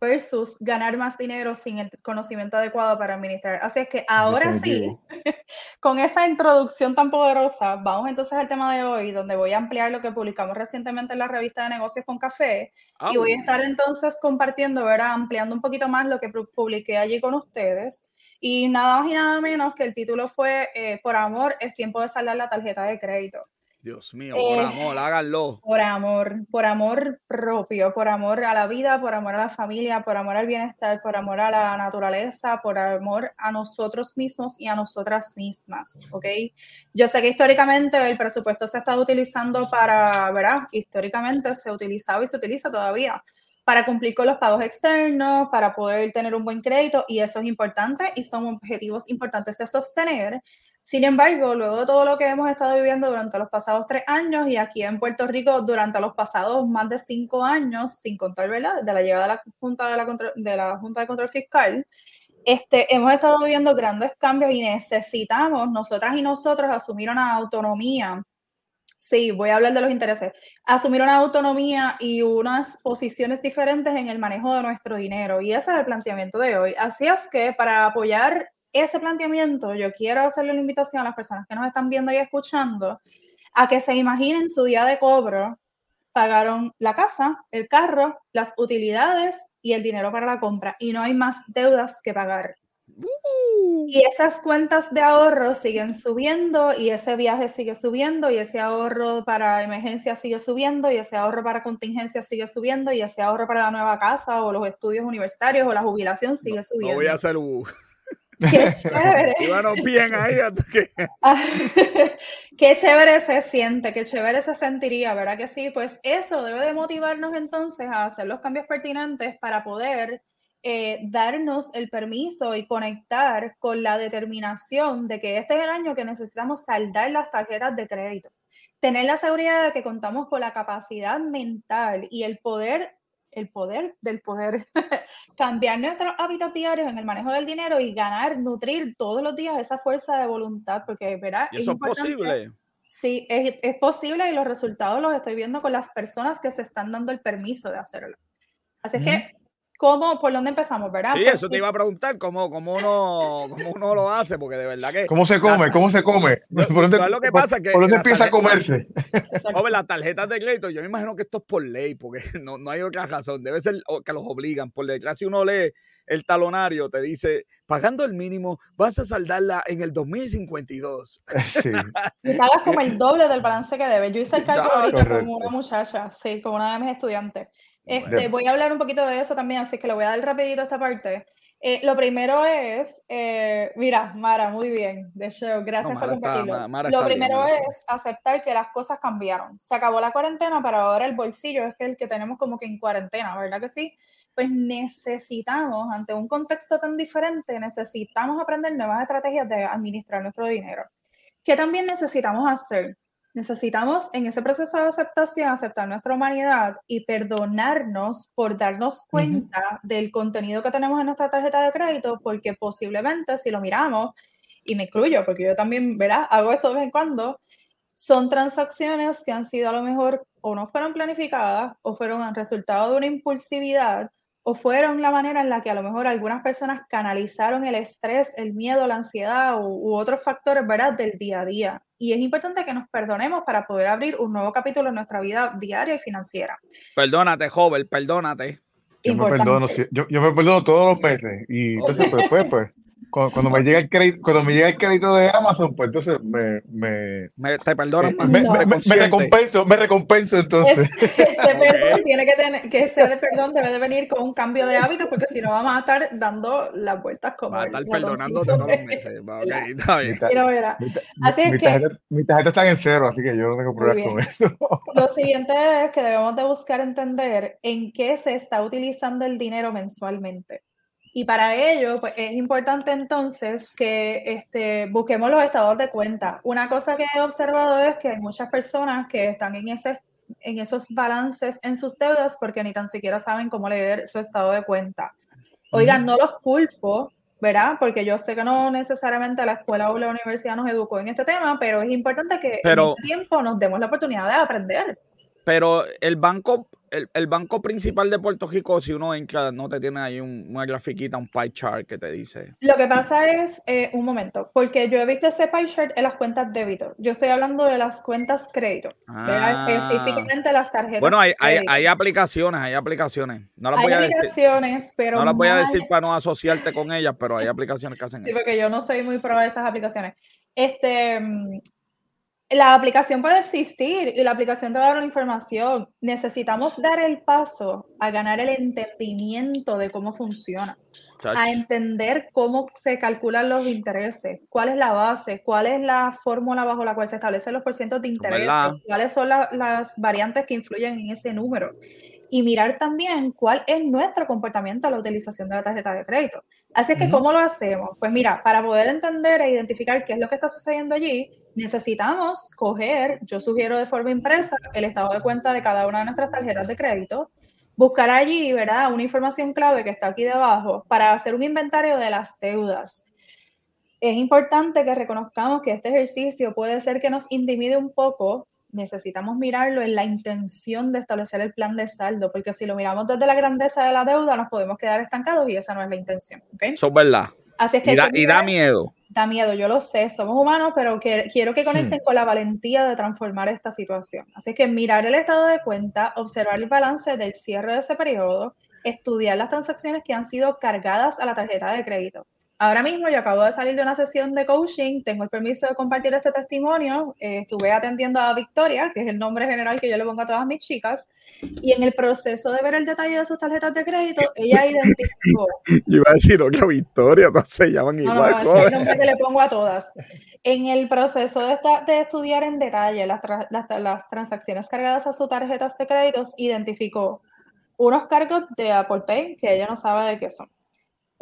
versus ganar más dinero sin el conocimiento adecuado para administrar. Así es que ahora sí, con esa introducción tan poderosa, vamos entonces al tema de hoy, donde voy a ampliar lo que publicamos recientemente en la revista de negocios con café. Y voy a estar entonces compartiendo, ¿verdad? Ampliando un poquito más lo que pu- publiqué allí con ustedes. Y nada más y nada menos que el título fue eh, Por amor, es tiempo de saldar la tarjeta de crédito. Dios mío, por Eh, amor, háganlo. Por amor, por amor propio, por amor a la vida, por amor a la familia, por amor al bienestar, por amor a la naturaleza, por amor a nosotros mismos y a nosotras mismas, ¿ok? Yo sé que históricamente el presupuesto se ha estado utilizando para, ¿verdad? Históricamente se utilizaba y se utiliza todavía para cumplir con los pagos externos, para poder tener un buen crédito y eso es importante y son objetivos importantes de sostener. Sin embargo, luego de todo lo que hemos estado viviendo durante los pasados tres años y aquí en Puerto Rico durante los pasados más de cinco años, sin contar, ¿verdad? Desde la llegada de la Junta de, la Control- de, la junta de Control Fiscal, este, hemos estado viviendo grandes cambios y necesitamos, nosotras y nosotros, asumir una autonomía Sí, voy a hablar de los intereses. Asumir una autonomía y unas posiciones diferentes en el manejo de nuestro dinero. Y ese es el planteamiento de hoy. Así es que para apoyar ese planteamiento, yo quiero hacerle la invitación a las personas que nos están viendo y escuchando a que se imaginen su día de cobro. Pagaron la casa, el carro, las utilidades y el dinero para la compra. Y no hay más deudas que pagar. Y esas cuentas de ahorro siguen subiendo y ese viaje sigue subiendo y ese ahorro para emergencia sigue subiendo y ese ahorro para contingencia sigue subiendo y ese ahorro para la nueva casa o los estudios universitarios o la jubilación sigue subiendo. No voy a hacer un... Qué chévere. bien ahí. qué chévere se siente, qué chévere se sentiría, ¿verdad que sí? Pues eso debe de motivarnos entonces a hacer los cambios pertinentes para poder eh, darnos el permiso y conectar con la determinación de que este es el año que necesitamos saldar las tarjetas de crédito. Tener la seguridad de que contamos con la capacidad mental y el poder, el poder del poder, cambiar nuestros hábitos diarios en el manejo del dinero y ganar, nutrir todos los días esa fuerza de voluntad, porque verá. eso es posible. Sí, es, es posible y los resultados los estoy viendo con las personas que se están dando el permiso de hacerlo. Así es que ¿Cómo, por dónde empezamos, verdad? Sí, eso te iba a preguntar, ¿cómo, cómo, uno, cómo uno lo hace? Porque de verdad que... ¿Cómo se come? ¿Cómo se come? ¿Por dónde, lo que pasa que... ¿Por dónde empieza a comerse? Hombre, las tarjetas de crédito, yo me imagino que esto es por ley, porque no, no hay otra razón. Debe ser que los obligan. Por detrás, si uno lee el talonario, te dice, pagando el mínimo, vas a saldarla en el 2052. Sí. y pagas como el doble del balance que debes. Yo hice el cálculo ahorita con una muchacha, sí, con una de mis estudiantes. Este, voy a hablar un poquito de eso también, así que le voy a dar rapidito esta parte. Eh, lo primero es, eh, mira, Mara, muy bien, de show, gracias por compartirlo. lo primero es aceptar que las cosas cambiaron. Se acabó la cuarentena, pero ahora el bolsillo es el que tenemos como que en cuarentena, ¿verdad que sí? Pues necesitamos, ante un contexto tan diferente, necesitamos aprender nuevas estrategias de administrar nuestro dinero. ¿Qué también necesitamos hacer? Necesitamos en ese proceso de aceptación aceptar nuestra humanidad y perdonarnos por darnos cuenta del contenido que tenemos en nuestra tarjeta de crédito, porque posiblemente si lo miramos, y me incluyo, porque yo también, ¿verdad? Hago esto de vez en cuando, son transacciones que han sido a lo mejor o no fueron planificadas o fueron el resultado de una impulsividad o fueron la manera en la que a lo mejor algunas personas canalizaron el estrés, el miedo, la ansiedad u, otros factores, ¿verdad?, del día a día. Y es importante que nos perdonemos para poder abrir un nuevo capítulo en nuestra vida diaria y financiera. Perdónate, joven, perdónate. Yo me, perdono, yo, yo, me perdono todos los meses y entonces pues, pues, pues cuando, me llega el crédito, cuando me llega el crédito de Amazon, pues entonces me, me, te perdonan más. Me, recompenso, me recompenso entonces. ese perdón tiene que tener, que ese perdón debe de venir con un cambio de hábito, porque si no vamos a estar dando las vueltas como. Va a estar perdonándote todos los meses. Okay, está bien. así es mi, que, tarjeta, mi tarjeta está en cero, así que yo no tengo problemas con eso. Lo siguiente es que debemos de buscar entender en qué se está utilizando el dinero mensualmente. Y para ello, pues es importante entonces que este, busquemos los estados de cuenta. Una cosa que he observado es que hay muchas personas que están en, ese, en esos balances en sus deudas porque ni tan siquiera saben cómo leer su estado de cuenta. Oigan, no los culpo, ¿verdad? Porque yo sé que no necesariamente la escuela o la universidad nos educó en este tema, pero es importante que en este tiempo nos demos la oportunidad de aprender. Pero el banco, el, banco principal de Puerto Rico, si uno entra, no te tiene ahí una grafiquita, un pie chart que te dice. Lo que pasa es, eh, un momento, porque yo he visto ese pie chart en las cuentas débito. Yo estoy hablando de las cuentas crédito, ah. específicamente las tarjetas. Bueno, hay, hay, aplicaciones, hay aplicaciones. No las voy a aplicaciones, pero. No las voy a decir para no asociarte con ellas, pero hay aplicaciones que hacen eso. Sí, porque yo no soy muy pro de esas aplicaciones. Este, la aplicación puede existir y la aplicación te va a dar una información. Necesitamos dar el paso a ganar el entendimiento de cómo funciona, a entender cómo se calculan los intereses, cuál es la base, cuál es la fórmula bajo la cual se establecen los porcientos de interés, cuáles son las variantes que influyen en ese número y mirar también cuál es nuestro comportamiento a la utilización de la tarjeta de crédito. Así que, ¿cómo lo hacemos? Pues mira, para poder entender e identificar qué es lo que está sucediendo allí, necesitamos coger, yo sugiero de forma impresa, el estado de cuenta de cada una de nuestras tarjetas de crédito, buscar allí, ¿verdad? Una información clave que está aquí debajo para hacer un inventario de las deudas. Es importante que reconozcamos que este ejercicio puede ser que nos intimide un poco necesitamos mirarlo en la intención de establecer el plan de saldo, porque si lo miramos desde la grandeza de la deuda, nos podemos quedar estancados y esa no es la intención. ¿okay? Eso es verdad. Así es que Y da, que y da miedo. Da miedo, yo lo sé, somos humanos, pero que, quiero que conecten Hmm. con la valentía de transformar esta situación. Así que mirar el estado de cuenta, observar el balance del cierre de ese periodo, estudiar las transacciones que han sido cargadas a la tarjeta de crédito. Ahora mismo yo acabo de salir de una sesión de coaching, tengo el permiso de compartir este testimonio, eh, estuve atendiendo a Victoria, que es el nombre general que yo le pongo a todas mis chicas, y en el proceso de ver el detalle de sus tarjetas de crédito, ella identificó Yo iba a decir otra victoria, no se llaman no, no, igual. no, es joder. el nombre que le pongo a todas. En el proceso de, esta- de estudiar en detalle las, tra- las, las transacciones cargadas a sus tarjetas de créditos, identificó unos cargos de Apple Pay que ella no sabe de qué son.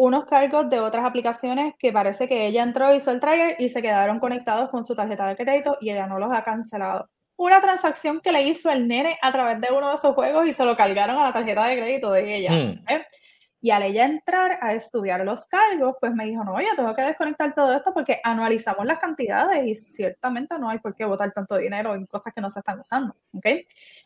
Unos cargos de otras aplicaciones que parece que ella entró, hizo el trigger y se quedaron conectados con su tarjeta de crédito y ella no los ha cancelado. Una transacción que le hizo el nene a través de uno de esos juegos y se lo cargaron a la tarjeta de crédito de ella. Hmm. ¿eh? Y al ella entrar a estudiar los cargos, pues me dijo, no, yo tengo que desconectar todo esto porque anualizamos las cantidades y ciertamente no hay por qué botar tanto dinero en cosas que no se están usando, ¿ok?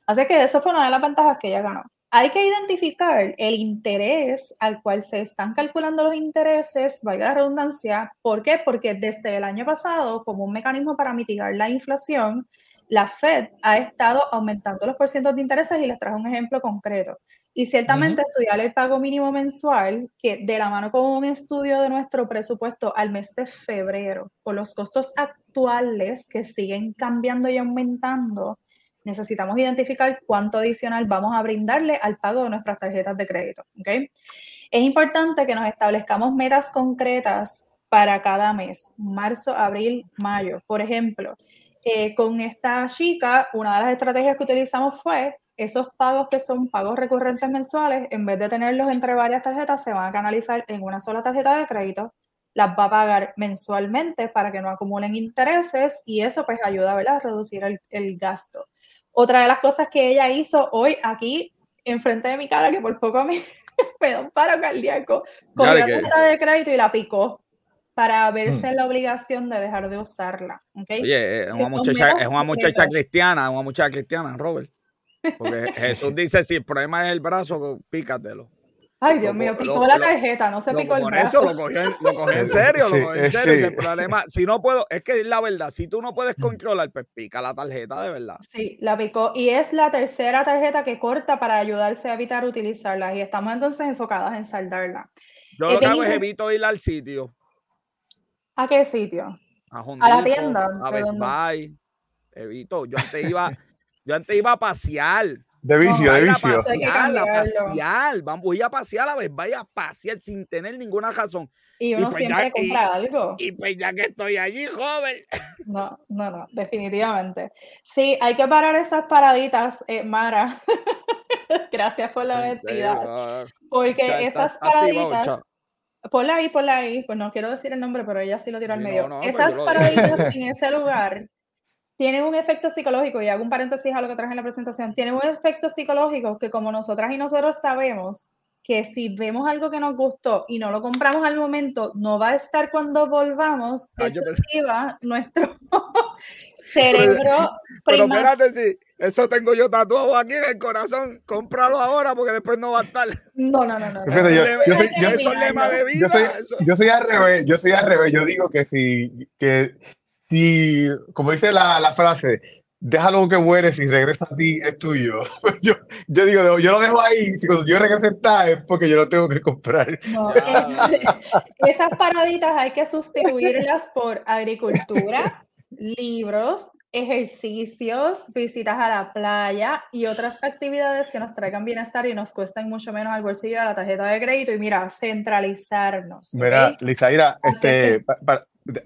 Así que eso fue una de las ventajas que ella ganó. Hay que identificar el interés al cual se están calculando los intereses, valga la redundancia. ¿Por qué? Porque desde el año pasado, como un mecanismo para mitigar la inflación, la Fed ha estado aumentando los porcientos de intereses y les traje un ejemplo concreto. Y ciertamente estudiar el pago mínimo mensual, que de la mano con un estudio de nuestro presupuesto al mes de febrero, por los costos actuales que siguen cambiando y aumentando, necesitamos identificar cuánto adicional vamos a brindarle al pago de nuestras tarjetas de crédito. Es importante que nos establezcamos metas concretas para cada mes, marzo, abril, mayo. Por ejemplo, eh, con esta chica, una de las estrategias que utilizamos fue esos pagos que son pagos recurrentes mensuales, en vez de tenerlos entre varias tarjetas, se van a canalizar en una sola tarjeta de crédito, las va a pagar mensualmente para que no acumulen intereses y eso pues ayuda ¿verdad? a reducir el gasto. Otra de las cosas que ella hizo hoy aquí, enfrente de mi cara, que por poco me, me da un paro cardíaco, Dale la tarjeta de crédito y la picó para verse Mm. la obligación de dejar de usarla. ¿ok? Oye, es una son muchacha, metas es una muchacha concretas. cristiana, una muchacha cristiana, Robert. Porque Jesús dice, si el problema es el brazo, pícatelo. Ay, Dios Lo- mío, picó lo- la tarjeta, no se Lo- picó el por eso brazo. lo cogió, en- lo cogió en serio, Sí, lo cogió en eh, serio. Sí. el problema, si no puedo, es que es la verdad, si tú no puedes controlar, pues pica la tarjeta de verdad. Sí, la picó. Y es la tercera tarjeta que corta para ayudarse a evitar utilizarla. Y estamos entonces enfocadas en saldarla. Yo Es lo que hago es evito ir al sitio, ¿A qué sitio? a Home ¿A la tienda? a ¿De Best? Buy. Evito. Yo antes iba, yo antes iba a pasear. De vicio, No, de vicio. Pasear, a pasear. Vamos, voy a pasear a Best Buy, a pasear sin tener ninguna razón. Y uno pues ya- siempre y- compra algo. Y pues ya que estoy allí, joven. No, no, no, definitivamente. Sí, hay que parar esas paraditas, eh, Mara. Gracias por la honestidad. Ah, Porque está- esas activado, paraditas, ponla ahí, ponla ahí, pues no quiero decir el nombre, pero ella sí lo tiró al Sí, no, medio. no, pues esas paraditas en ese lugar tienen un efecto psicológico, y hago un paréntesis a lo que traje en la presentación, tienen un efecto psicológico que como nosotras y nosotros sabemos que si vemos algo que nos gustó y no lo compramos al momento, no va a estar cuando volvamos, Ah, eso activa nuestro cerebro Pero prima- espérate, sí, eso tengo yo tatuado aquí en el corazón. Cómpralo ahora porque después no va a estar. No, no, no, no. yo- yo soy- yo- eso es lema de vida. Yo soy, eso- yo soy al revés, yo soy al revés. Yo digo que si, que si, como dice la, la frase, déjalo que vuele, si regresa a ti es tuyo. Yo, yo digo, yo lo dejo ahí, si cuando yo regrese está es porque yo lo tengo que comprar. No, esas paraditas hay que sustituirlas por agricultura, libros, ejercicios, visitas a la playa y otras actividades que nos traigan bienestar y nos cuesten mucho menos al bolsillo de la tarjeta de crédito. Y mira, centralizarnos. Mira, Lizaira, Así este, que-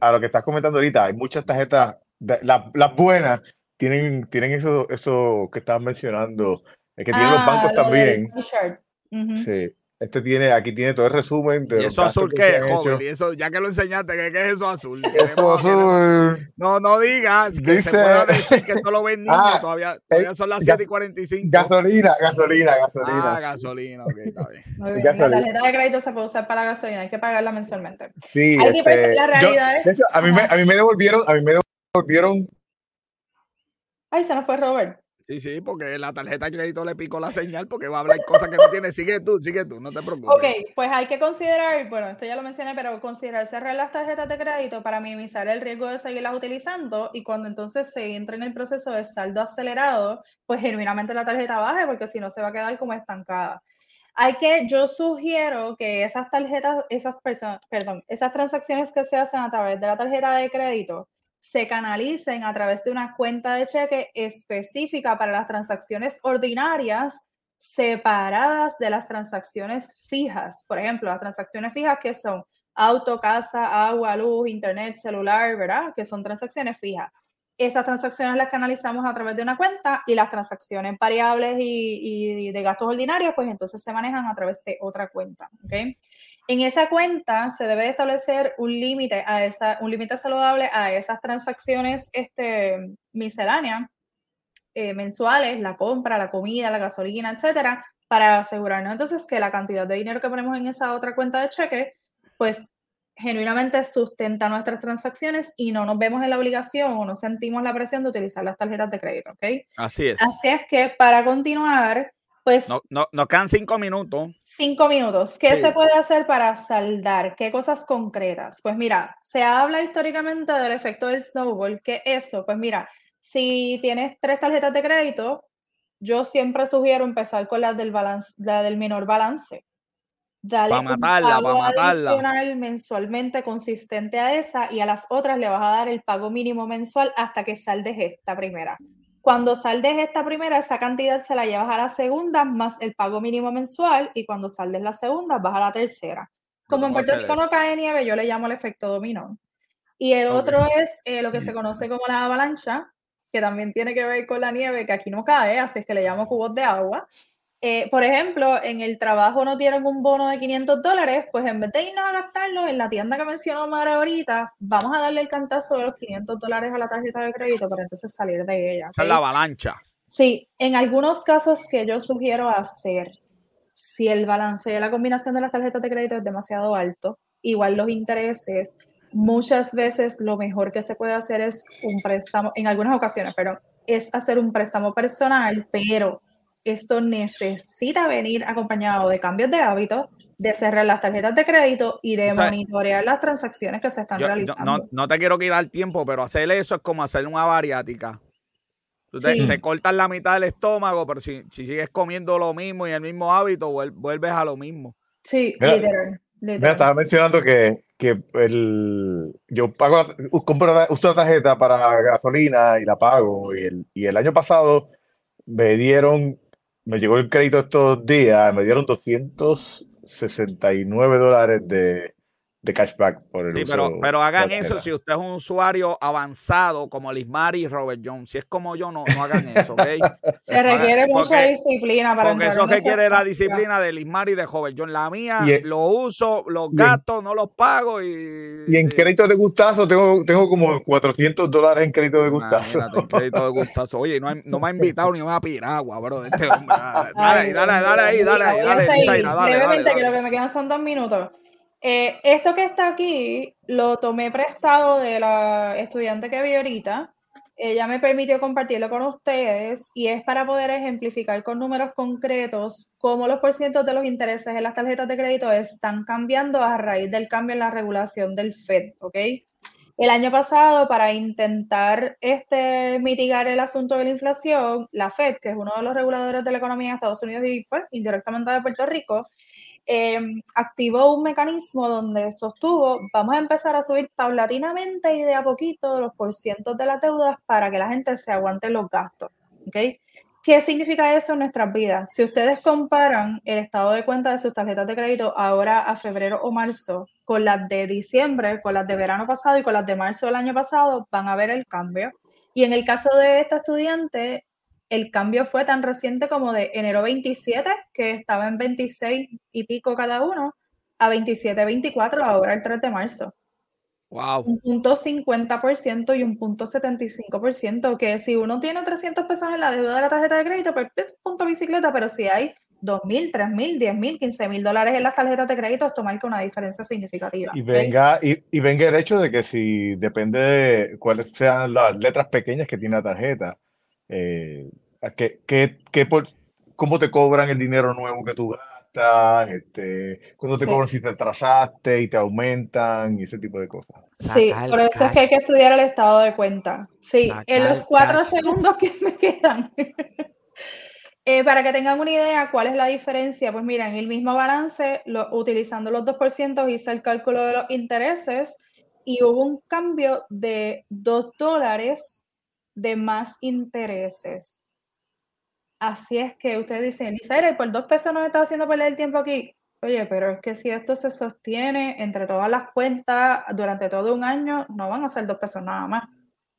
a lo que estás comentando ahorita, hay muchas tarjetas, de- la- las buenas tienen, tienen eso, eso que estabas mencionando, eh, que tienen los Ah, bancos lo también. Sí. Este tiene, aquí tiene todo el resumen de ¿Y los eso azul que qué se es, joven? Y eso, ya que lo enseñaste, ¿qué, qué es eso azul? Eso azul. No, no digas que se Dice- pueda decir que esto lo ven niños. Ah, todavía, todavía son las gas- 7 y 45. Gasolina, gasolina, gasolina. Ah, gasolina, ok, está bien. Muy bien. gasolina. La tarjeta de crédito se puede usar para la gasolina, hay que pagarla mensualmente. Sí, Hay que este, pensar- la yo- realidad de hecho, a mí, me, a mí me devolvieron, a mí me devolvieron Ay, se nos fue Robert. Sí, sí, porque la tarjeta de crédito le picó la señal porque va a hablar cosas que no tiene. Sigue tú, sigue tú, no te preocupes. Ok, pues hay que considerar, bueno, esto ya lo mencioné, pero considerar cerrar las tarjetas de crédito para minimizar el riesgo de seguirlas utilizando y cuando entonces se entre en el proceso de saldo acelerado, pues genuinamente la tarjeta baje porque si no se va a quedar como estancada. Hay que, yo sugiero que esas tarjetas, esas personas, perdón, esas transacciones que se hacen a través de la tarjeta de crédito, se canalicen a través de una cuenta de cheque específica para las transacciones ordinarias separadas de las transacciones fijas. Por ejemplo, las transacciones fijas que son auto, casa, agua, luz, internet, celular, ¿verdad? Que son transacciones fijas. Esas transacciones las canalizamos a través de una cuenta y las transacciones variables y, de gastos ordinarios, pues entonces se manejan a través de otra cuenta. ¿okay? En esa cuenta se debe establecer un límite a esa, un límite saludable a esas transacciones este, misceláneas eh, mensuales, la compra, la comida, la gasolina, etcétera, para asegurarnos entonces que la cantidad de dinero que ponemos en esa otra cuenta de cheque, pues genuinamente sustenta nuestras transacciones y no nos vemos en la obligación o no sentimos la presión de utilizar las tarjetas de crédito, ¿ok? Así es. Así es que para continuar, pues... No, no, nos quedan cinco minutos. Cinco minutos. ¿Qué se puede hacer para saldar? ¿Qué cosas concretas? Pues mira, se habla históricamente del efecto del snowball. ¿Qué es eso? Pues mira, si tienes tres tarjetas de crédito, yo siempre sugiero empezar con las del, balance, la del menor balance. Dale para matarla, para matarla. adicional mensualmente consistente a esa y a las otras le vas a dar el pago mínimo mensual hasta que saldes esta primera. Cuando saldes esta primera, esa cantidad se la llevas a la segunda más el pago mínimo mensual y cuando saldes la segunda vas a la tercera. Como en Puerto Rico no cae nieve, yo le llamo el efecto dominó. Y el otro es eh, lo que se conoce como la avalancha, que también tiene que ver con la nieve, que aquí no cae, así es que le llamo cubos de agua. Eh, por ejemplo, en el trabajo no tienen un bono de 500 dólares, pues en vez de irnos a gastarlo en la tienda que mencionó Mara ahorita, vamos a darle el cantazo de los 500 dólares a la tarjeta de crédito para entonces salir de ella. es la avalancha. Sí, en algunos casos que yo sugiero hacer, si el balance de la combinación de las tarjetas de crédito es demasiado alto, igual los intereses, muchas veces lo mejor que se puede hacer es un préstamo, en algunas ocasiones, pero es hacer un préstamo personal, pero esto necesita venir acompañado de cambios de hábitos, de cerrar las tarjetas de crédito y de monitorear las transacciones que se están realizando. No, te quiero quitar tiempo, pero hacer eso es como hacer una bariática. te, cortas la mitad del estómago, pero si, sigues comiendo lo mismo y el mismo hábito, vuelves a lo mismo. Sí, literal. estaba mencionando que, el, yo pago, compro, uso la tarjeta para gasolina y la pago. Y el, y el año pasado me dieron me llegó el crédito estos días, me dieron 269 dólares de, de cashback por el sí, uso pero, pero hagan eso si usted es un usuario avanzado como Lismari y Robert Jones. Si es como yo, no, no hagan eso, ¿ok? Se requiere mucha disciplina para Porque eso requiere la disciplina de Lismari y de Robert Jones. La mía lo uso, los gastos no los pago y... Y en crédito de gustazo tengo, tengo como 400 dólares en crédito de gustazo. en crédito de gustazo. Oye, no, no, me ha invitado ni una piragua, bro, este hombre. Dale, dale, dale, ahí, dale, ahí, dale, dale, dale, Brevemente, que lo que me quedan son dos minutos. Eh, esto que está aquí lo tomé prestado de la estudiante que vi ahorita. Ella me permitió compartirlo con ustedes y es para poder ejemplificar con números concretos cómo los porcientos de los intereses en las tarjetas de crédito están cambiando a raíz del cambio en la regulación del FED, ¿ok? El año pasado, para intentar este, mitigar el asunto de la inflación, la FED, que es uno de los reguladores de la economía de Estados Unidos y pues, indirectamente de Puerto Rico, Em, activó un mecanismo donde sostuvo, vamos a empezar a subir paulatinamente y de a poquito los porcientos de las deudas para que la gente se aguante los gastos. ¿okay? ¿Qué significa eso en nuestras vidas? Si ustedes comparan el estado de cuenta de sus tarjetas de crédito ahora a febrero o marzo con las de diciembre, con las de verano pasado y con las de marzo del año pasado, van a ver el cambio. Y en el caso de esta estudiante, el cambio fue tan reciente como de enero 27, que estaba en 26 y pico cada uno, a 27, 24, ahora el 3 de marzo. Wow. Un punto 50% y un punto 75%, que si uno tiene 300 pesos en la deuda de la tarjeta de crédito, pues es punto bicicleta, pero si hay 2.000, 3.000, 10.000, 15.000 dólares en las tarjetas de crédito, es tomar con una diferencia significativa. Y venga, y, y, venga el hecho de que si depende de cuáles sean las letras pequeñas que tiene la tarjeta, eh, ¿qué, qué, qué por, ¿cómo te cobran el dinero nuevo que tú gastas? Este, ¿Cuándo te Sí. cobran si te atrasaste y te aumentan y ese tipo de cosas? Sí, Sacar por eso es que hay que cash. estudiar el estado de cuenta. Sí, en los cuatro cash. segundos que me quedan. Eh, para que tengan una idea cuál es la diferencia, pues mira, en el mismo balance, lo- utilizando los 2%, hice el cálculo de los intereses y hubo un cambio de 2 dólares de más intereses. Así es que ustedes dicen, Isaira, ¿y por dos pesos nos está haciendo perder el tiempo aquí? Oye, pero es que si esto se sostiene entre todas las cuentas durante todo un año, no van a ser dos pesos nada más.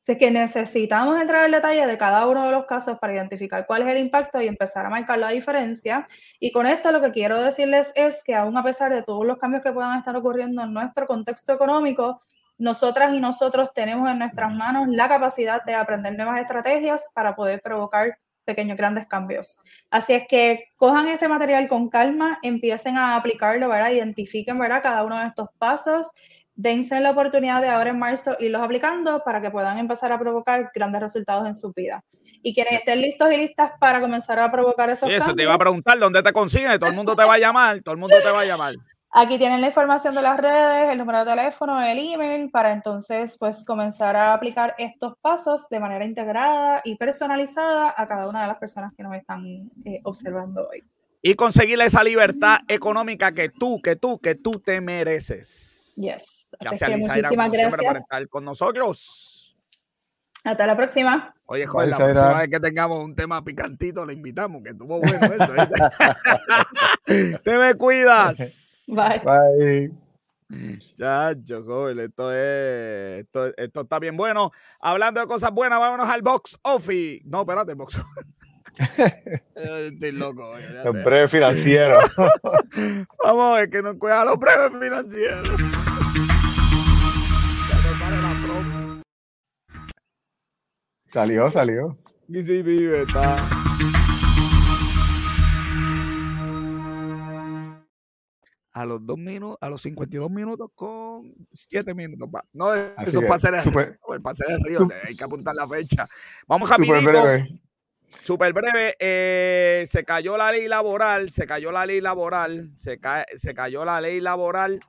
Así que necesitamos entrar en detalle de cada uno de los casos para identificar cuál es el impacto y empezar a marcar la diferencia. Y con esto lo que quiero decirles es que aún a pesar de todos los cambios que puedan estar ocurriendo en nuestro contexto económico, nosotras y nosotros tenemos en nuestras manos la capacidad de aprender nuevas estrategias para poder provocar pequeños grandes cambios. Así es que cojan este material con calma, empiecen a aplicarlo, ¿verdad? Identifiquen, ¿verdad? Cada uno de estos pasos, dense la oportunidad de ahora en marzo irlos aplicando para que puedan empezar a provocar grandes resultados en su vida. Y quienes estén listos y listas para comenzar a provocar esos eso cambios, te iba a preguntar dónde te consiguen. Todo el mundo te va a llamar. Todo el mundo te va a llamar. Aquí tienen la información de las redes, el número de teléfono, el email, para entonces pues comenzar a aplicar estos pasos de manera integrada y personalizada a cada una de las personas que nos están eh, observando hoy. Y conseguir esa libertad económica que tú, que tú, que tú te mereces. Yes. Gracias, Lizaira, como siempre, por gracias. estar con nosotros. Hasta la próxima. Oye, joder, la próxima vez que tengamos un tema picantito, le invitamos, que estuvo bueno eso. ¿viste? Te me cuidas. Bye. Bye. Chacho, joven, esto es, esto, esto está bien bueno. Hablando de cosas buenas, vámonos al box office. No, espérate, el box office. Estoy loco. Los breves financieros. Vamos a ver que nos cuida los breves financieros. Salió, salió. Y sí, vive, está. A los dos minutos, a los 52 minutos con 7 minutos. pa- No, eso Así es es, para hacer el hacer el río, hay que apuntar la fecha. Vamos Súper rapidito. breve. Súper breve, eh, se cayó la ley laboral, se cayó la ley laboral, se, cae, se cayó la ley laboral,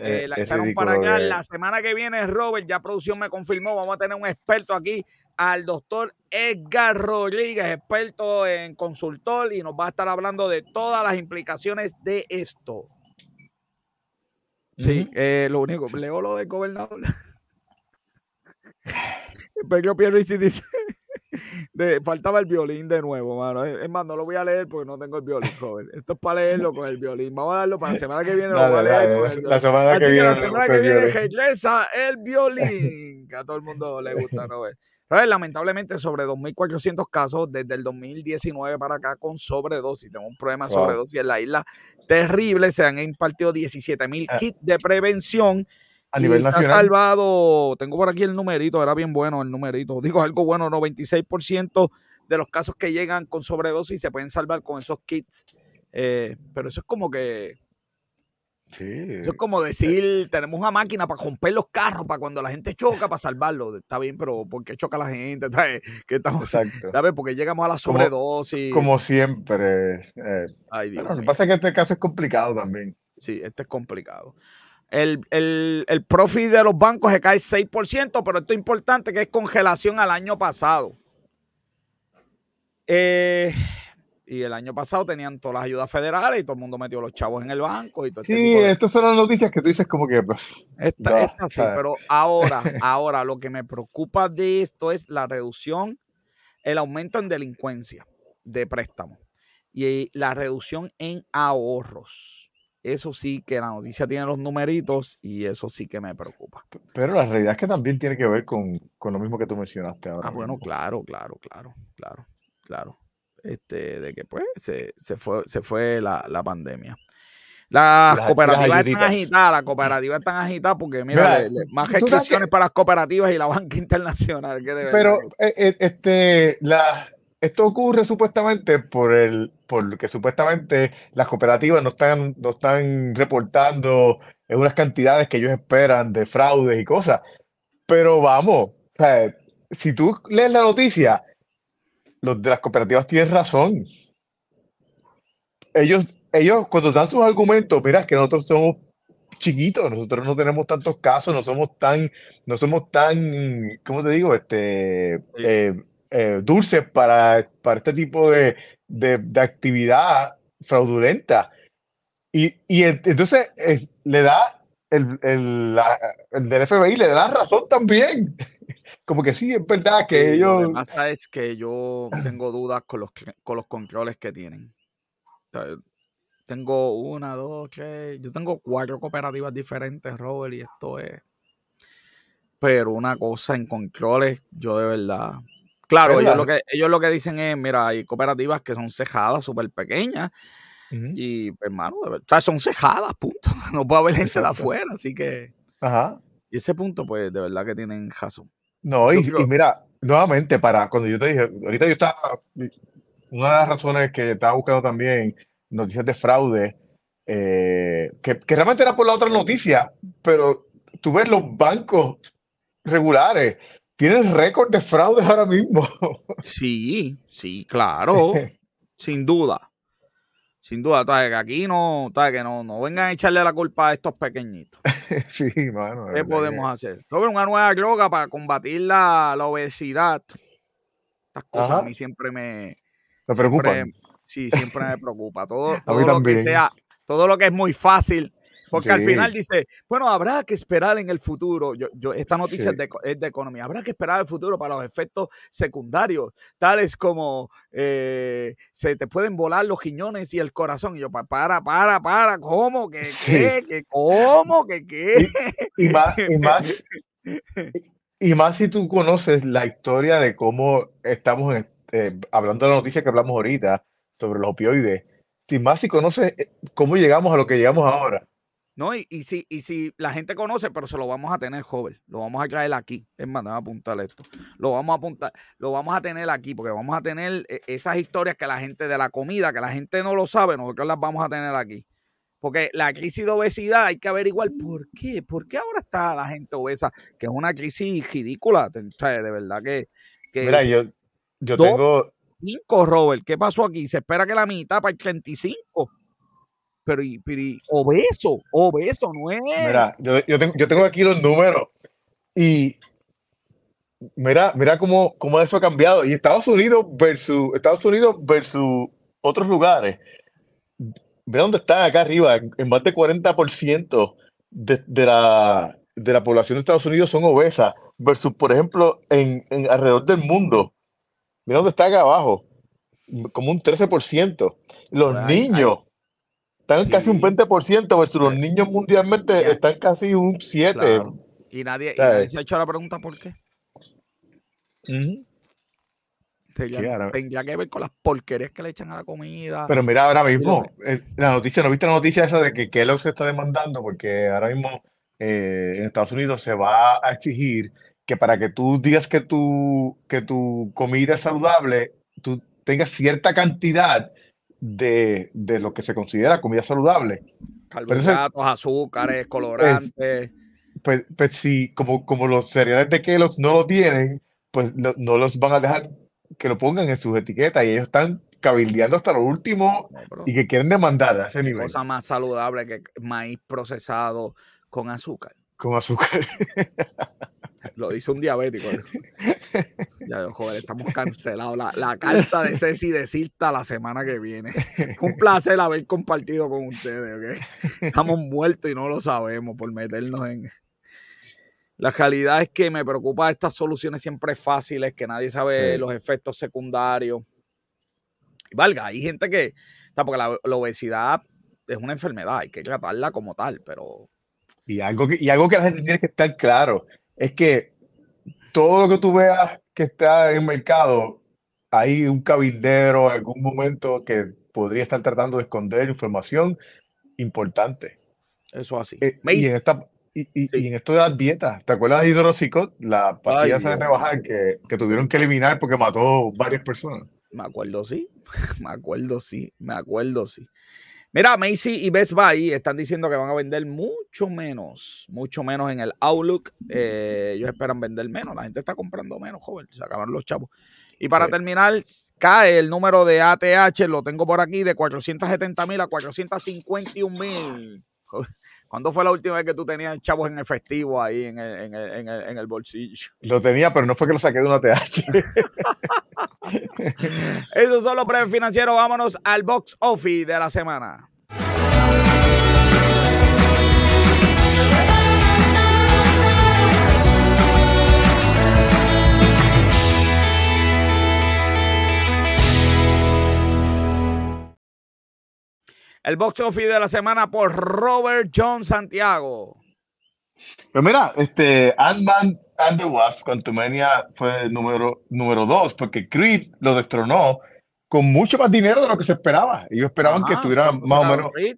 eh, Eh, la echaron para de- La semana que viene, Robert, ya producción me confirmó, vamos a tener un experto aquí, al doctor Edgar Rodríguez, experto en consultor, y nos va a estar hablando de todas las implicaciones de esto. Sí, Ujú. eh, lo único, leo lo del gobernador. Pedro Pierluisi dice, de- faltaba el violín de nuevo, mano. Es más, no lo voy a leer porque no tengo el violín, joven. Esto es para leerlo con el violín. Vamos a darlo para la semana que viene, lo voy a Dale, leer dale, con la- el la violín. semana Así que viene. la semana que viene regresa el violín, que a todo el mundo le gusta, Robert. Robert, lamentablemente, sobre 2.400 casos desde el 2019 para acá con sobredosis. Tenemos un problema de Wow. sobredosis en la isla terrible. Se han impartido 17.000 Ah. kits de prevención. A y nivel se ha nacional. salvado, tengo por aquí el numerito, era bien bueno el numerito. Digo algo bueno, 96% de los casos que llegan con sobredosis se pueden salvar con esos kits. Eh, pero eso es como que Sí. eso es como decir, tenemos una máquina para romper los carros, para cuando la gente choca, para salvarlo. Está bien, pero ¿por qué choca la gente? Que estamos, Exacto. ¿sabes? Porque llegamos a la sobredosis. Como siempre. eh, Ay, Dios bueno, lo que pasa es que este caso es complicado también. Sí, este es complicado. El, el, el profit de los bancos se cae 6%, pero esto es importante que es congelación al año pasado. Eh, y el año pasado tenían todas las ayudas federales y todo el mundo metió los chavos en el banco y todo este Sí, de estas son las noticias que tú dices como que... pues, Esta, No, esta sí, ¿sabes? pero ahora, ahora lo que me preocupa de esto es la reducción, el aumento en delincuencia de préstamos y la reducción en ahorros. Eso sí que la noticia tiene los numeritos y eso sí que me preocupa. Pero la realidad es que también tiene que ver con, con lo mismo que tú mencionaste ahora. Ah, bueno, claro, claro, claro, claro, claro. Este, de que pues se, se fue, se fue la, la pandemia. Las, Las- cooperativas las están agitadas, las cooperativas están agitadas porque mira, más restricciones que- para las cooperativas y la banca internacional. Que de verdad Pero eh, eh, este, la, esto ocurre supuestamente por el, por que supuestamente las cooperativas no están, no están reportando en unas cantidades que ellos esperan de fraudes y cosas. Pero vamos, si tú lees la noticia, los de las cooperativas tienen razón. Ellos, ellos cuando dan sus argumentos, mira, que nosotros somos chiquitos, nosotros no tenemos tantos casos, no somos tan, no somos tan, ¿cómo te digo? Este, eh, eh, dulces para, para este tipo de, de, de actividad fraudulenta. Y, y entonces le da el, el, el, del FBI le da razón también. Como que sí, es verdad que ellos. Lo que pasa es que yo tengo dudas con los, con los controles que tienen. tengo una, dos, tres. Yo tengo cuatro cooperativas diferentes, Robert, y esto es. Pero una cosa en controles, yo de verdad. Claro, ellos lo, que, ellos lo que dicen es: mira, hay cooperativas que son cejadas, súper pequeñas y, hermano, o sea, son cejadas, punto. No puede haber gente de afuera, así que. Ajá. Y ese punto, pues, de verdad que tienen razón. No, y, mira, nuevamente, para cuando yo te dije, ahorita yo estaba. Una de las razones que estaba buscando también noticias de fraude, eh, que, que realmente era por la otra noticia, pero tú ves los bancos regulares tienen récord de fraude ahora mismo. Sí, sí, claro, sin duda. Sin duda, que aquí no, que no, no vengan a echarle la culpa a estos pequeñiñitos. sí, mano. ¿Qué podemos hacer? Sobre una nueva droga para combatir la, obesidad. Estas cosas a mí siempre me. Me preocupan. sí, siempre me preocupa. Todo, todo lo que sea, todo lo que es muy fácil porque al final dice, bueno, habrá que esperar en el futuro. Yo, yo, esta noticia es, de, economía. Habrá que esperar el futuro para los efectos secundarios, tales como eh, se te pueden volar los riñones y el corazón. Y yo, para, para, para, ¿cómo? ¿Qué? ¿Qué? ¿Cómo? ¿Qué? ¿Qué? Y, más, y más, y más si tú conoces la historia de cómo estamos eh, hablando de la noticia que hablamos ahorita sobre los opioides. Y más si conoces eh, cómo llegamos a lo que llegamos ahora. ¿No? Y, y, si, y si la gente conoce, pero se lo vamos a tener joven, lo vamos a traer aquí. Es más, a apuntar esto. Lo vamos a apuntar, lo vamos a tener aquí, porque vamos a tener eh, esas historias que la gente de la comida, que la gente no lo sabe, nosotros las vamos a tener aquí. Porque la crisis de obesidad hay que averiguar por qué, por qué ahora está la gente obesa, que es una crisis ridícula, de verdad que... Mira, yo, yo tengo... Cinco, Robert, ¿qué pasó aquí? Se espera que la mitad para el 35 pero, obeso, obeso, no es. Mira, yo, tengo, yo tengo aquí los números y mira, mira cómo, cómo eso ha cambiado. Y Estados Unidos versus Estados Unidos versus otros lugares. Mira dónde están acá arriba, en, más de 40% de, de, la, de la población de Estados Unidos son obesas, versus, por ejemplo, en, en alrededor del mundo. Mira dónde está acá abajo, como un 13%. Los niños, están casi un 20% versus los niños mundialmente están casi un 7%. Y, nadie, se ha hecho la pregunta por qué. tendría, que ver con las porquerías que le echan a la comida. Pero mira, ahora mismo, eh, la noticia, ¿no viste la noticia esa de que Kellogg se está demandando? Porque ahora mismo eh, en Estados Unidos se va a exigir que para que tú digas que tu, que tu comida es saludable, tú tengas cierta cantidad de, de, lo que se considera comida saludable. Carbohidratos, azúcares, colorantes. Pues, pues, si como, como los cereales de Kellogg's no lo tienen, pues no, los van a dejar que lo pongan en sus etiquetas y ellos están cabildeando hasta lo último y que quieren demandar a ese nivel. Cosa más saludable que maíz procesado con azúcar. Con azúcar. Lo dice un diabético. Ya, joder, estamos cancelados. La, carta de Ceci de Cirta la semana que viene. Un placer haber compartido con ustedes, Estamos muertos y no lo sabemos por meternos en. La realidad es que me preocupa estas soluciones siempre fáciles, que nadie sabe los efectos secundarios. Y valga, hay gente que. Porque la, obesidad es una enfermedad, hay que tratarla como tal, pero. Y algo que, y algo que la gente tiene que estar claro es que todo lo que tú veas que está en el mercado, hay un cabildero en algún momento que podría estar tratando de esconder información importante. Eso así. Eh, y, en esta, y, en esto de las dietas, ¿te acuerdas de Hidrocicot? La pastilla de rebajar que, que tuvieron que eliminar porque mató varias personas. Me acuerdo, sí. Me acuerdo, sí. Me acuerdo, sí. Mira, Macy y Best Buy están diciendo que van a vender mucho menos, mucho menos en el Outlook. Eh, ellos esperan vender menos. La gente está comprando menos, joven. Se acabaron los chavos. Y para terminar, cae el número de ATH, lo tengo por aquí, de 470 mil a 451 mil. ¿Cuándo fue la última vez que tú tenías chavos en efectivo ahí en el, en el- en el- en el bolsillo? Lo tenía, pero no fue que lo saqué de una TH. Esos son los premios financieros. Vámonos al box office de la semana. El box office de la semana por Robert John Santiago. Pero mira, este Ant-Man and the Wasp, Quantumania fue número, número dos, porque Creed lo destronó con mucho más dinero de lo que se esperaba. Ellos esperaban que estuvieran ¿cómo más o menos, Creed?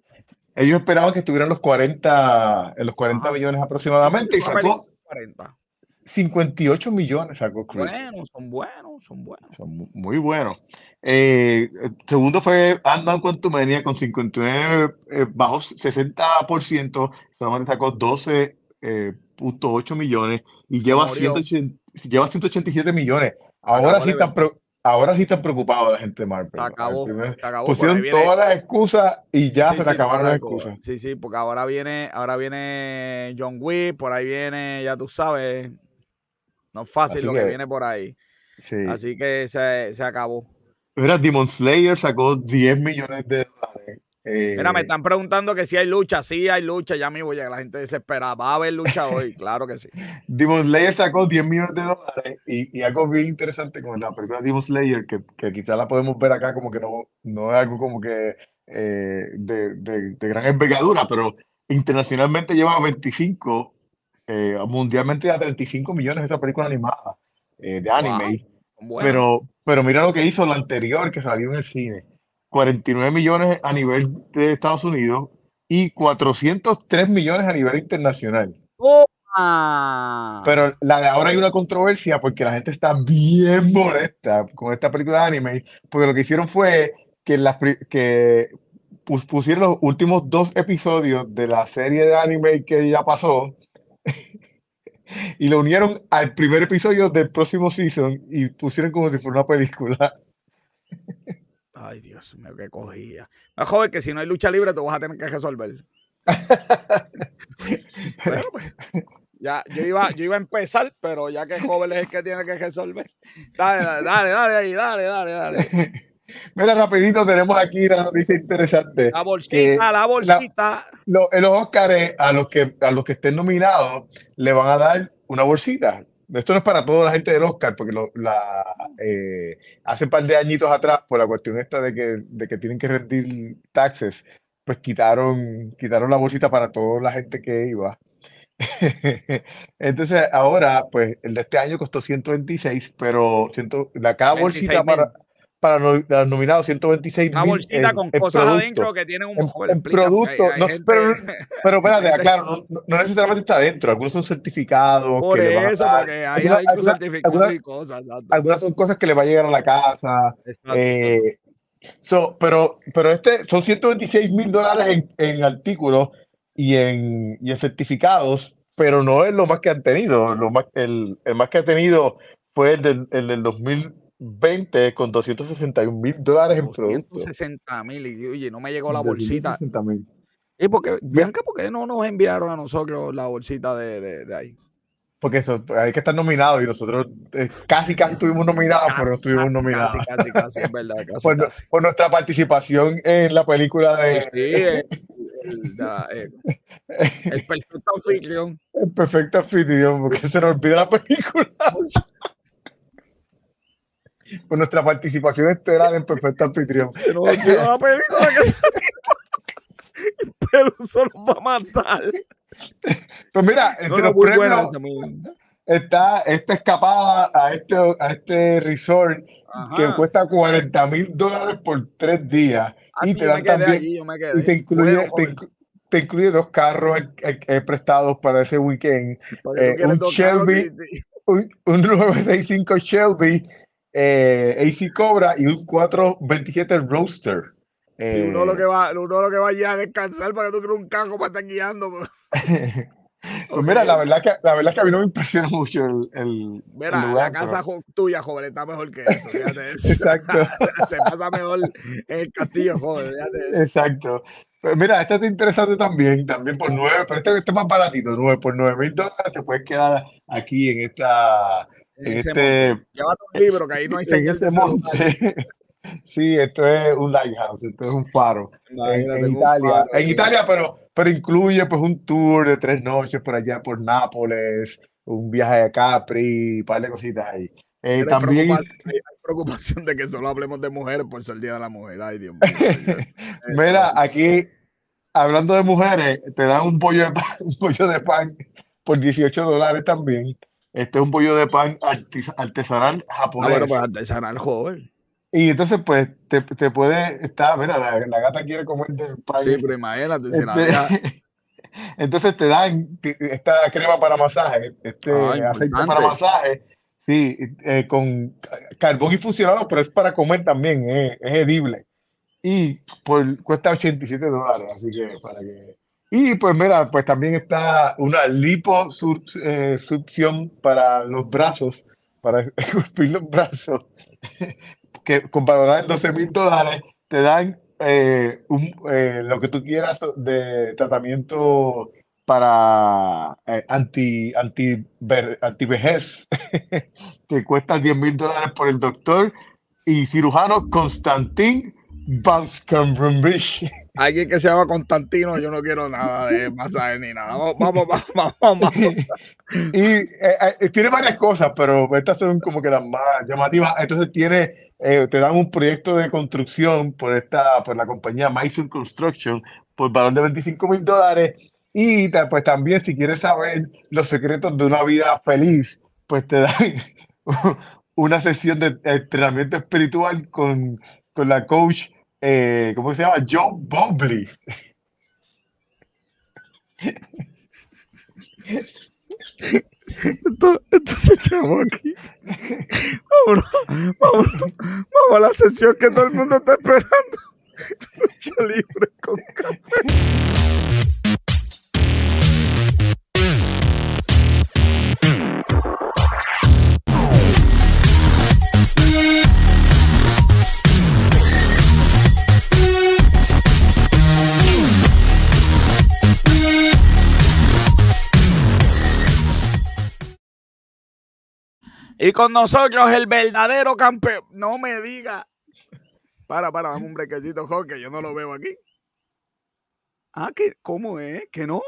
ellos esperaban que estuvieran los 40, en los 40 Ajá. millones aproximadamente y sacó película de 40. 58 millones, sacó Creed. Buenos, son buenos, son buenos. Son mu- muy buenos. Eh, el segundo fue Ant-Man Quantumania con 59, eh, bajó 60%, solamente sacó 12.8 millones y lleva, murió. 180 lleva 187 millones. Ahora acabó sí, están ahora sí están preocupados la gente de Marvel. Se acabó, primer- se pusieron viene- todas las excusas y ya Sí, se sí, le acabaron las excusas. Sí, sí, porque ahora viene, ahora viene John Wick, por ahí viene, ya tú sabes, no es fácil Así lo que, que- viene por ahí. Sí. Así que se, se acabó. Mira, Demon Slayer sacó 10 millones de dólares. Eh, Mira, me están preguntando que si hay lucha, sí hay lucha, ya mismo llega la gente desesperada. Va a haber lucha hoy, claro que sí. Demon Slayer sacó 10 millones de dólares y, y algo bien interesante con la película Demon Slayer, que, que quizás la podemos ver acá como que no, no es algo como que eh, de, de- de gran envergadura, pero internacionalmente lleva 25, eh, mundialmente a 35 millones esa película animada eh, de anime. Son Pero, pero mira lo que hizo la anterior que salió en el cine. 49 millones a nivel de Estados Unidos y 403 millones a nivel internacional. Pero la de ahora hay una controversia porque la gente está bien molesta con esta película de anime, porque lo que hicieron fue que, las que pus- pusieron los últimos dos episodios de la serie de anime que ya pasó y lo unieron al primer episodio del próximo season y pusieron como si fuera una película. Ay, Dios mío, qué cogía. Es joven que si no hay lucha libre, tú vas a tener que resolver. Bueno, pues, ya, yo iba, yo iba a empezar, pero ya que joven es el que tiene que resolver. Dale, dale, dale, dale ahí, dale, dale, dale. Mira, rapidito, tenemos aquí una noticia interesante. La bolsita, la bolsita. lo- en los Oscars, a los que a los que estén nominados, le van a dar una bolsita. Esto no es para toda la gente del Oscar, porque lo- la, eh, hace un par de añitos atrás, por la cuestión esta de que, de que tienen que rendir taxes, pues quitaron, quitaron la bolsita para toda la gente que iba. Entonces, ahora, pues, el de este año costó 126, pero ciento, la, cada 26 bolsita para, para los nominados, 126 Una bolsita en- con en cosas producto. adentro que tienen un En- en producto, hay no, gente- pero- Pero espérate, claro, no, no- necesariamente está adentro, algunos son certificados Por que eso, porque hay Algunas- y cosas. Algunas son cosas que le va a llegar a la casa. Eh, so, pero, pero este son 126 mil dólares en, en artículos y en, y en certificados, pero no es lo más que han tenido. Lo más, el, el más que ha tenido fue el del, el del 2020 con 261 mil dólares en productos. 260 mil y oye, no me llegó la bolsita. 260.000. ¿Y por qué, Bianca, por qué no nos enviaron a nosotros la bolsita de, de, de ahí? Porque eso, hay que estar nominados y nosotros eh, casi, casi estuvimos nominados, pero no estuvimos casi, nominados. Casi, casi, casi, es verdad. Casi, Por, nuestra participación en la película de Sí, sí, el, el- la- el- el perfecto anfitrión. El Perfecto Anfitrión, porque se nos olvida la película. Por nuestra participación estelar en Perfecto Anfitrión. Que olvidó la película que salió. Peluso nos va a matar. Pues mira, No, entre no, los premios buena está esta escapada a este, a este resort que Ajá. cuesta 40 mil dólares por tres días. Ah, y te dan también, allí, y te incluye, Bueno, te, joven, inclu- te incluye dos carros eh, prestados para ese weekend. eh, un Shelby, un, un 965 Shelby eh, AC Cobra y un 427 Roadster. Sí, uno lo Eh, que va, uno lo que va ya a descansar para que tú crees un carro para estar guiando. Pues mira, la verdad, que, la verdad que a mí no me impresiona mucho el, el, mira, el lugar, la casa pero... tuya, joven, está mejor que eso. Fíjate eso. Exacto. Se pasa mejor en el castillo, joven. Fíjate eso. Exacto. Pues mira, este es interesante también, también por nueve, pero este, este es más baratito, nueve, por nueve mil dólares te puedes quedar aquí en esta, en, este... Llévate un libro, que ahí no hay de monte. Sí, esto es un lighthouse, esto es un faro en, en Italia, faro, en Italia, pero, pero incluye pues un tour de tres noches por allá por Nápoles, un viaje a Capri, un par de cositas ahí. Eh, también preocupación, hay preocupación de que solo hablemos de mujeres por ser el Día de la Mujer. Ay, Dios mío. Mira, aquí, hablando de mujeres, te dan un pollo de pan, un pollo de pan por 18 dólares también. Este es un pollo de pan artesanal japonés. Ah, bueno, pues artesanal, joven. Y entonces, pues, te, te puede estar, mira, la, la, gata quiere comer del pan. Sí, pero imagínate, si la Este, entonces te dan esta crema para masaje, este Ah, aceite para masaje, sí, eh, con carbón infusionado, pero es para comer también, eh, es edible. Y por, cuesta 87 dólares, así que para que... Y pues mira, pues también está una liposucción para los brazos, para esculpir los brazos, que valor en 12 mil dólares te dan eh, eh, lo que tú quieras de tratamiento para eh, anti, anti, ver- antivejez, que cuesta 10 mil dólares por el doctor y cirujano Constantin Banskambrumrich. Alguien que se llama Constantino, yo no quiero nada de masaje ni nada. Vamos, vamos, vamos, vamos. Y eh, eh, tiene varias cosas, pero estas son como que las más llamativas. Entonces tiene, eh, te dan un proyecto de construcción por esta, por la compañía Mason Construction por valor de 25 mil dólares. Y pues también si quieres saber los secretos de una vida feliz, pues te dan una sesión de entrenamiento espiritual con, con la coach, eh, ¿cómo se llama? Joe Bobley. Se echamos aquí. Vámonos, vámonos, vamos a la sesión que todo el mundo está esperando. Lucha libre con café. Y con nosotros el verdadero campeón. No me diga. Para, para, dame un brequecito, Jorge, que yo no lo veo aquí. Ah, que, ¿cómo es? Que no.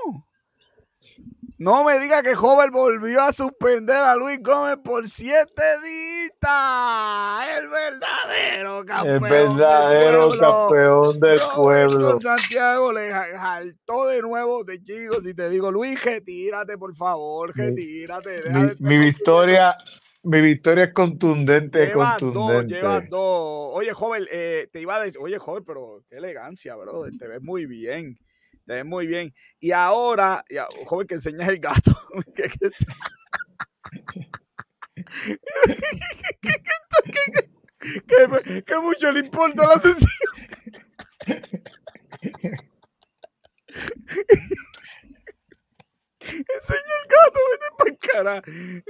No me diga que Joven volvió a suspender a Luis Gómez por siete días. El verdadero campeón. El verdadero del campeón del pueblo. Santiago le jaltó de nuevo de chicos y te digo, Luis, retírate, por favor, retírate. mi victoria, mi victoria es contundente, Llevas dos, contundente. llevas dos. Oye, joven, eh, te iba a decir, oye, joven, pero qué elegancia, bro. Te ves muy bien. Te ves muy bien. Y ahora, ya, joven, que enseñas el gato. ¿Qué, qué- que- que mucho le importa la sesión. Enseña el gato, vete para cara.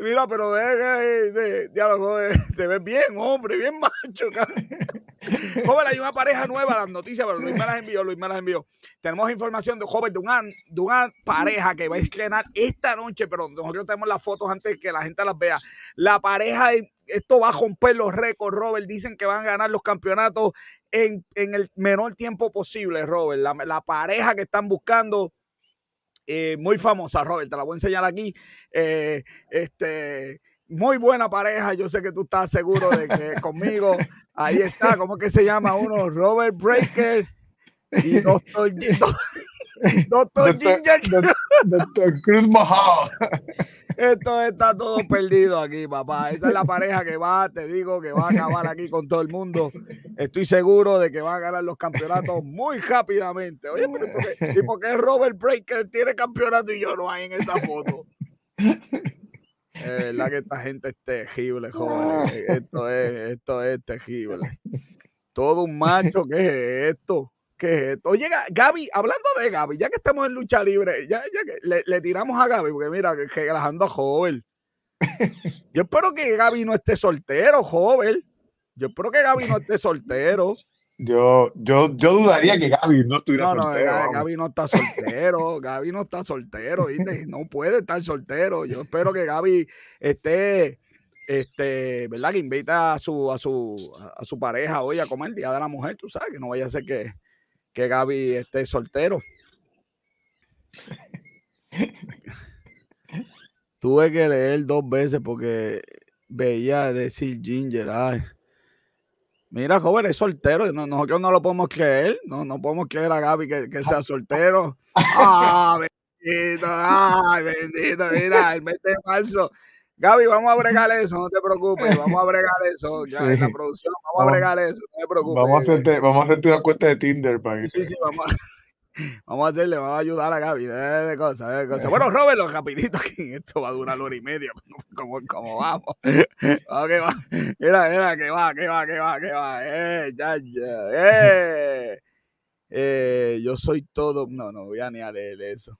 Mira, pero ve, de, diálogo, joven, te ves bien, hombre, bien macho, cabrón. Joven, hay una pareja nueva, las noticias, pero Luis me las envió, Luis me las envió. Tenemos información de joven, de una, de una pareja que va a estrenar esta noche, pero nosotros tenemos las fotos antes que la gente las vea. La pareja, esto va a romper los récords, Robert. Dicen que van a ganar los campeonatos en, en el menor tiempo posible, Robert. La, la pareja que están buscando, eh, muy famosa, Robert, te la voy a enseñar aquí. Eh, este, muy buena pareja, yo sé que tú estás seguro de que conmigo, ahí está, ¿cómo que se llama uno? Robert Breaker y Doctor, G- Doctor Doctor, Ginger. doc- doctor Cruz Mahal. Esto está todo perdido aquí, papá. Esta es la pareja que va, te digo, que va a acabar aquí con todo el mundo. Estoy seguro de que va a ganar los campeonatos muy rápidamente. Oye, pero ¿y por qué, y por qué Robert Breaker tiene campeonato y yo no hay en esa foto? Es verdad que esta gente es terrible, jóvenes. Esto es, esto es terrible. Todo un macho, ¿qué es esto? ¿Qué es esto? Oye, Gaby, hablando de Gaby, ya que estamos en lucha libre, ya, ya que le, tiramos a Gaby, porque mira, que, que ando joven. Yo espero que Gaby no esté soltero, joven. Yo espero que Gaby no esté soltero. Yo, yo, yo dudaría que Gaby no estuviera soltero. No, no, Gaby no está soltero. Gaby no está soltero, ¿viste? No puede estar soltero. Yo espero que Gaby esté, este, ¿verdad? Que invita a su, a su, a su pareja hoy a comer el Día de la Mujer, tú sabes, que no vaya a ser que, que Gaby esté soltero. Tuve que leer dos veces porque veía decir Ginger. Ay. Mira, joven, es soltero. nosotros no lo podemos creer. No, no podemos creer a Gaby que, sea soltero. ¡Ah, bendito! ¡Ay, bendito! Mira, el mes de marzo. Gaby, vamos a bregar eso, no te preocupes. Vamos a bregar eso. Ya en la producción, vamos, a bregar eso, no te preocupes. Vamos a hacerte, vamos a hacerte una cuenta de Tinder para que. Sí, sí, vamos a. Vamos a hacerle, vamos a ayudar a Gaby de, cosas, de cosas. Bueno, Robert, rapidito aquí. Esto va a durar una hora y media. Como, como vamos. Okay, va. Mira, mira, que va, que va, que va, que va. Eh, ya, ya. Eh. Eh, yo soy todo. No, no voy a ni a leer eso.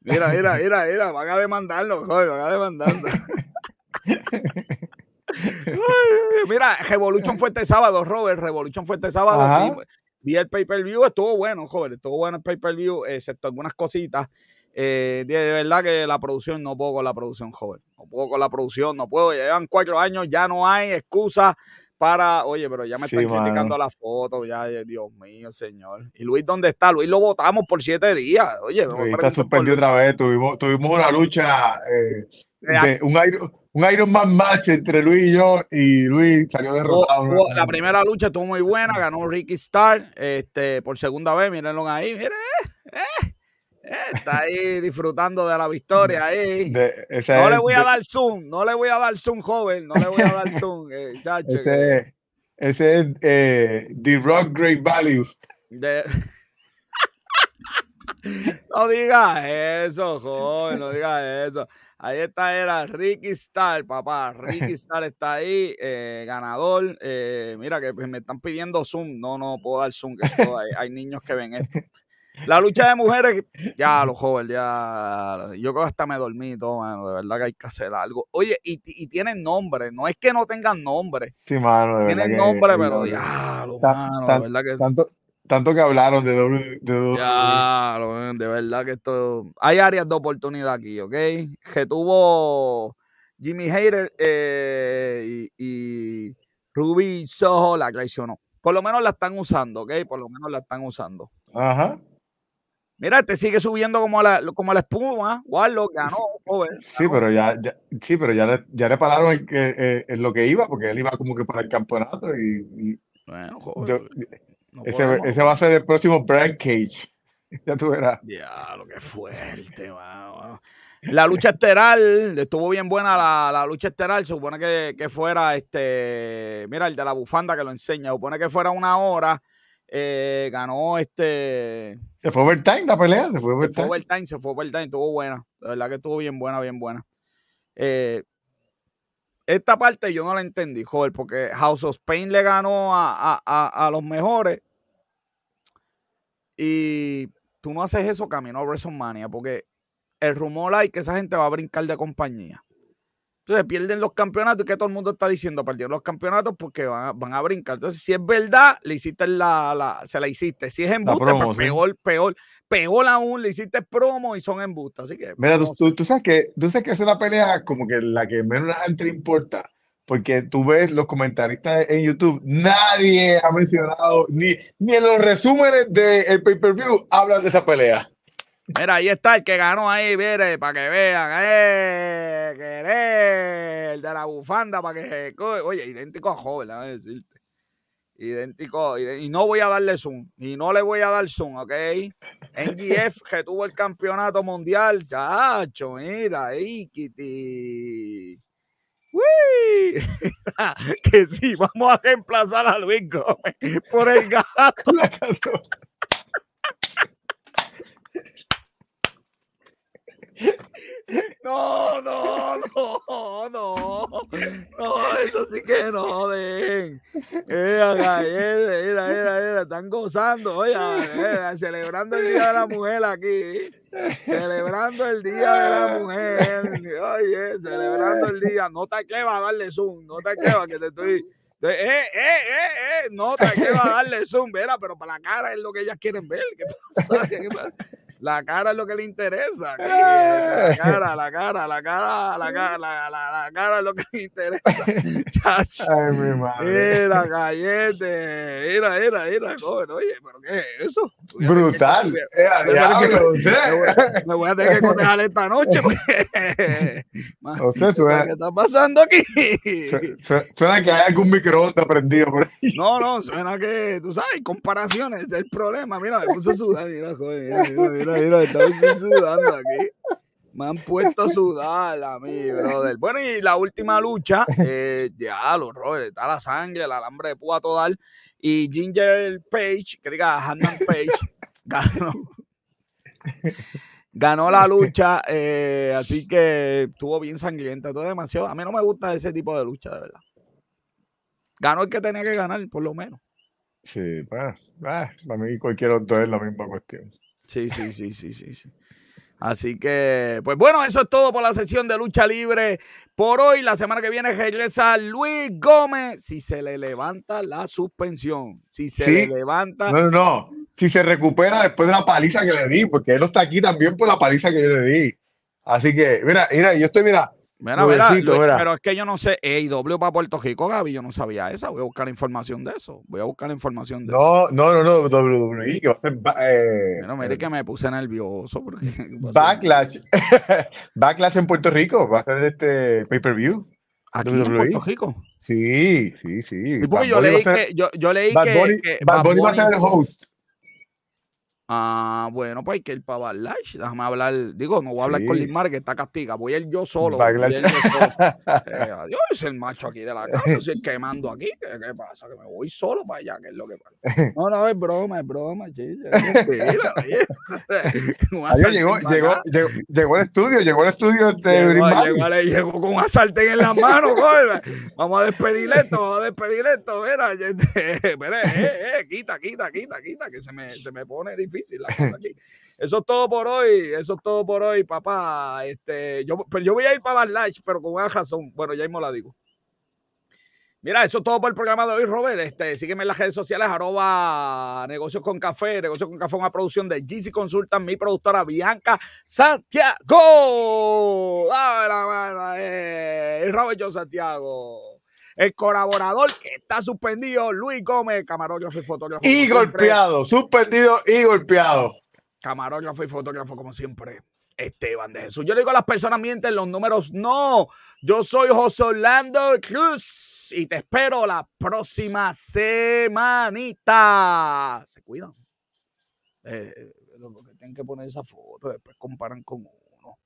Mira, mira, mira, mira. Van a demandarlo, joder, van a demandarlo. mira, Revolution fue este sábado, Robert. Revolution fue este sábado vi el pay-per-view, estuvo bueno, joven, estuvo bueno el pay-per-view, excepto algunas cositas. Eh, de, verdad que la producción, no puedo con la producción, joven. No puedo con la producción, no puedo. llevan cuatro años, ya no hay excusa para. Oye, pero ya me están criticando la foto, ya, eh, Dios mío, señor. ¿Y Luis dónde está? Luis lo votamos por siete días. Oye, Luis está suspendido otra vez. Tuvimos, tuvimos una lucha, eh, de un aire un Iron Man match entre Luis y yo y Luis salió derrotado. la primera lucha estuvo muy buena, ganó Ricky Starr este, por segunda vez, mírenlo ahí, mire, eh, eh, está ahí disfrutando de la victoria ahí. no le voy a dar zoom, no le voy a dar zoom, joven, no le voy a dar zoom, eh, ese, ese, es eh, The Rock Great Values. no digas eso, joven, no digas eso. Ahí está, era Ricky Star, papá. Ricky Star está ahí, eh, ganador. Eh, mira que me están pidiendo Zoom. No, no puedo dar Zoom, que hay, niños que ven esto. La lucha de mujeres, ya los jóvenes, ya. Yo creo que hasta me dormí todo, mano. De verdad que hay que hacer algo. Oye, y, tienen nombre. No es que no tengan nombre. Sí, mano. tienen nombre, pero ya, los mano. De verdad que. Tanto, tanto que hablaron de doble. De Ya, de verdad que esto. Hay áreas de oportunidad aquí, ¿ok? Que tuvo Jimmy Hayter eh, y, y, Ruby Soho la traicionó. Por lo menos la están usando, ¿ok? Por lo menos la están usando. Ajá. Mira, este sigue subiendo como la, como la espuma. Warlock ganó, joven. Sí, pero ya, sí, pero ya le, ya le pararon en, eh, en, lo que iba, porque él iba como que para el campeonato y. bueno, joven ese, ese, va a ser el próximo Brian Cage. ya tú verás. Ya, lo que fuerte, La lucha esteral, estuvo bien buena la, la lucha esteral. Se supone que, que, fuera este. Mira, el de la bufanda que lo enseña. Se supone que fuera una hora. Eh, ganó este. Se fue overtime la pelea. Se fue overtime. Se fue overtime, se fue overtime. Estuvo buena. La verdad que estuvo bien buena, bien buena. Eh, esta parte yo no la entendí, joder, porque House of Pain le ganó a, a, a, los mejores. Y tú no haces eso camino a WrestleMania, porque el rumor hay que esa gente va a brincar de compañía. Entonces pierden los campeonatos y que todo el mundo está diciendo, perdieron los campeonatos porque van a, brincar. Entonces, si es verdad, le hiciste la, la se la hiciste. Si es embuste, pues peor, peor, peor aún, le hiciste promo y son embustes. Así que. Mira, tú, tú, sabes que, tú sabes que esa es la pelea como que la que menos gente importa. Porque tú ves los comentaristas en YouTube, nadie ha mencionado, ni, ni en los resúmenes del pay-per-view hablan de esa pelea. Mira, ahí está el que ganó ahí, mire, para que vean. ¡Eh! ¡Querer! El de la bufanda, para que. Oye, idéntico a joven, a decirte. Idéntico. Y no voy a darle zoom. Y no le voy a dar zoom, ¿ok? NGF que tuvo el campeonato mundial. Chacho, mira, ahí, Kitty. ¡Uy! que sí, vamos a reemplazar a Luis Gómez por el gato. No, no, no, no. No, eso sí que no, den. Mira, mira, mira, mira, mira, están gozando, oye, eh, celebrando el Día de la Mujer aquí. Celebrando el Día de la Mujer. Oye, celebrando el día. No te va a darle zoom, no te va que te estoy. Eh, eh, eh, eh, no te va a darle zoom, mira, pero para la cara es lo que ellas quieren ver. ¿Qué pasa? ¿Qué pasa? La cara es lo que le interesa. La eh. cara, la cara, la cara, la cara, la, la, cara es lo que le interesa. Ay, mi madre. Mira, gallete. Mira, mira, mira, joven. Oye, pero ¿qué es eso? Brutal. Me voy a tener que cotejar esta noche. Porque, o sea, suena, ¿Qué está pasando aquí? Suena que hay algún microondas prendido por ahí. No, no, suena que, tú sabes, comparaciones, es el problema. Mira, me puse a sudar. Mira, joven, mira, mira. mira Me han puesto a sudar a mí, brother. Bueno, y la última lucha, eh, ya, los Robert, está la sangre, el alambre de púa total. Y Ginger Page, que diga Hannan Page, ganó. ganó la lucha, eh, así que estuvo bien sangrienta, todo demasiado. A mí no me gusta ese tipo de lucha, de verdad. Ganó el que tenía que ganar, por lo menos. Sí, pues, para mí cualquier otro es la misma cuestión. Sí, sí, sí, sí, sí, sí. Así que, pues bueno, eso es todo por la sesión de lucha libre por hoy. La semana que viene regresa Luis Gómez si se le levanta la suspensión. Si se le levanta. No, no, no. Si se recupera después de la paliza que le di, porque él no está aquí también por la paliza que yo le di. Así que, mira, mira, yo estoy, mira, Mira, mira, pero es que yo no sé, EIW para Puerto Rico, Gaby, yo no sabía esa. Voy a buscar información de eso. Voy a buscar información de eso. No, no, no, WWE, que va a ser. Eh, mire que me puse nervioso. Porque, Backlash. Backlash en Puerto Rico. Va a ser este pay-per-view. ¿Aquí en Puerto Rico? Sí, sí, sí. yo, leí que, yo, yo leí que, que Bad Bunny va a ser el host. Ah, bueno, pues hay que ir para Backlash. Déjame hablar. Digo, no voy a hablar con Limar, que está castiga. Voy a ir yo solo. Yo solo. Eh, adiós, es el macho aquí de la casa. Soy el quemando aquí. ¿Qué, ¿Qué, pasa? Que me voy solo para allá, ¿qué es lo que pasa? No, no, es broma, es broma, chicha. llegó, llegó, llegó, llegó, al estudio, llegó al estudio de llegó, llegó, llegó, con un sartén en la mano, Vamos a despedir esto, vamos a despedir esto. Mira, mira eh, eh, quita, quita, quita, quita, que se me, se me pone difícil difícil Eso es todo por hoy, eso es todo por hoy, papá. Este, yo, pero yo voy a ir para Barlach, pero con una razón. Bueno, ya mismo la digo. Mira, eso es todo por el programa de hoy, Robert. Este, sígueme en las redes sociales, arroba negocios con café. Negocios con café, una producción de GC Consultan, mi productora Bianca Santiago. Dame la mano, eh. Robert John Santiago. El colaborador que está suspendido, Luis Gómez, camarógrafo y fotógrafo. Y golpeado, suspendido y golpeado. Camarógrafo y fotógrafo, como siempre. Esteban de Jesús. Yo le digo a las personas mienten los números. No, yo soy José Orlando Cruz y te espero la próxima semanita. Se cuidan. Eh, lo que tienen que poner esa foto, después comparan con uno.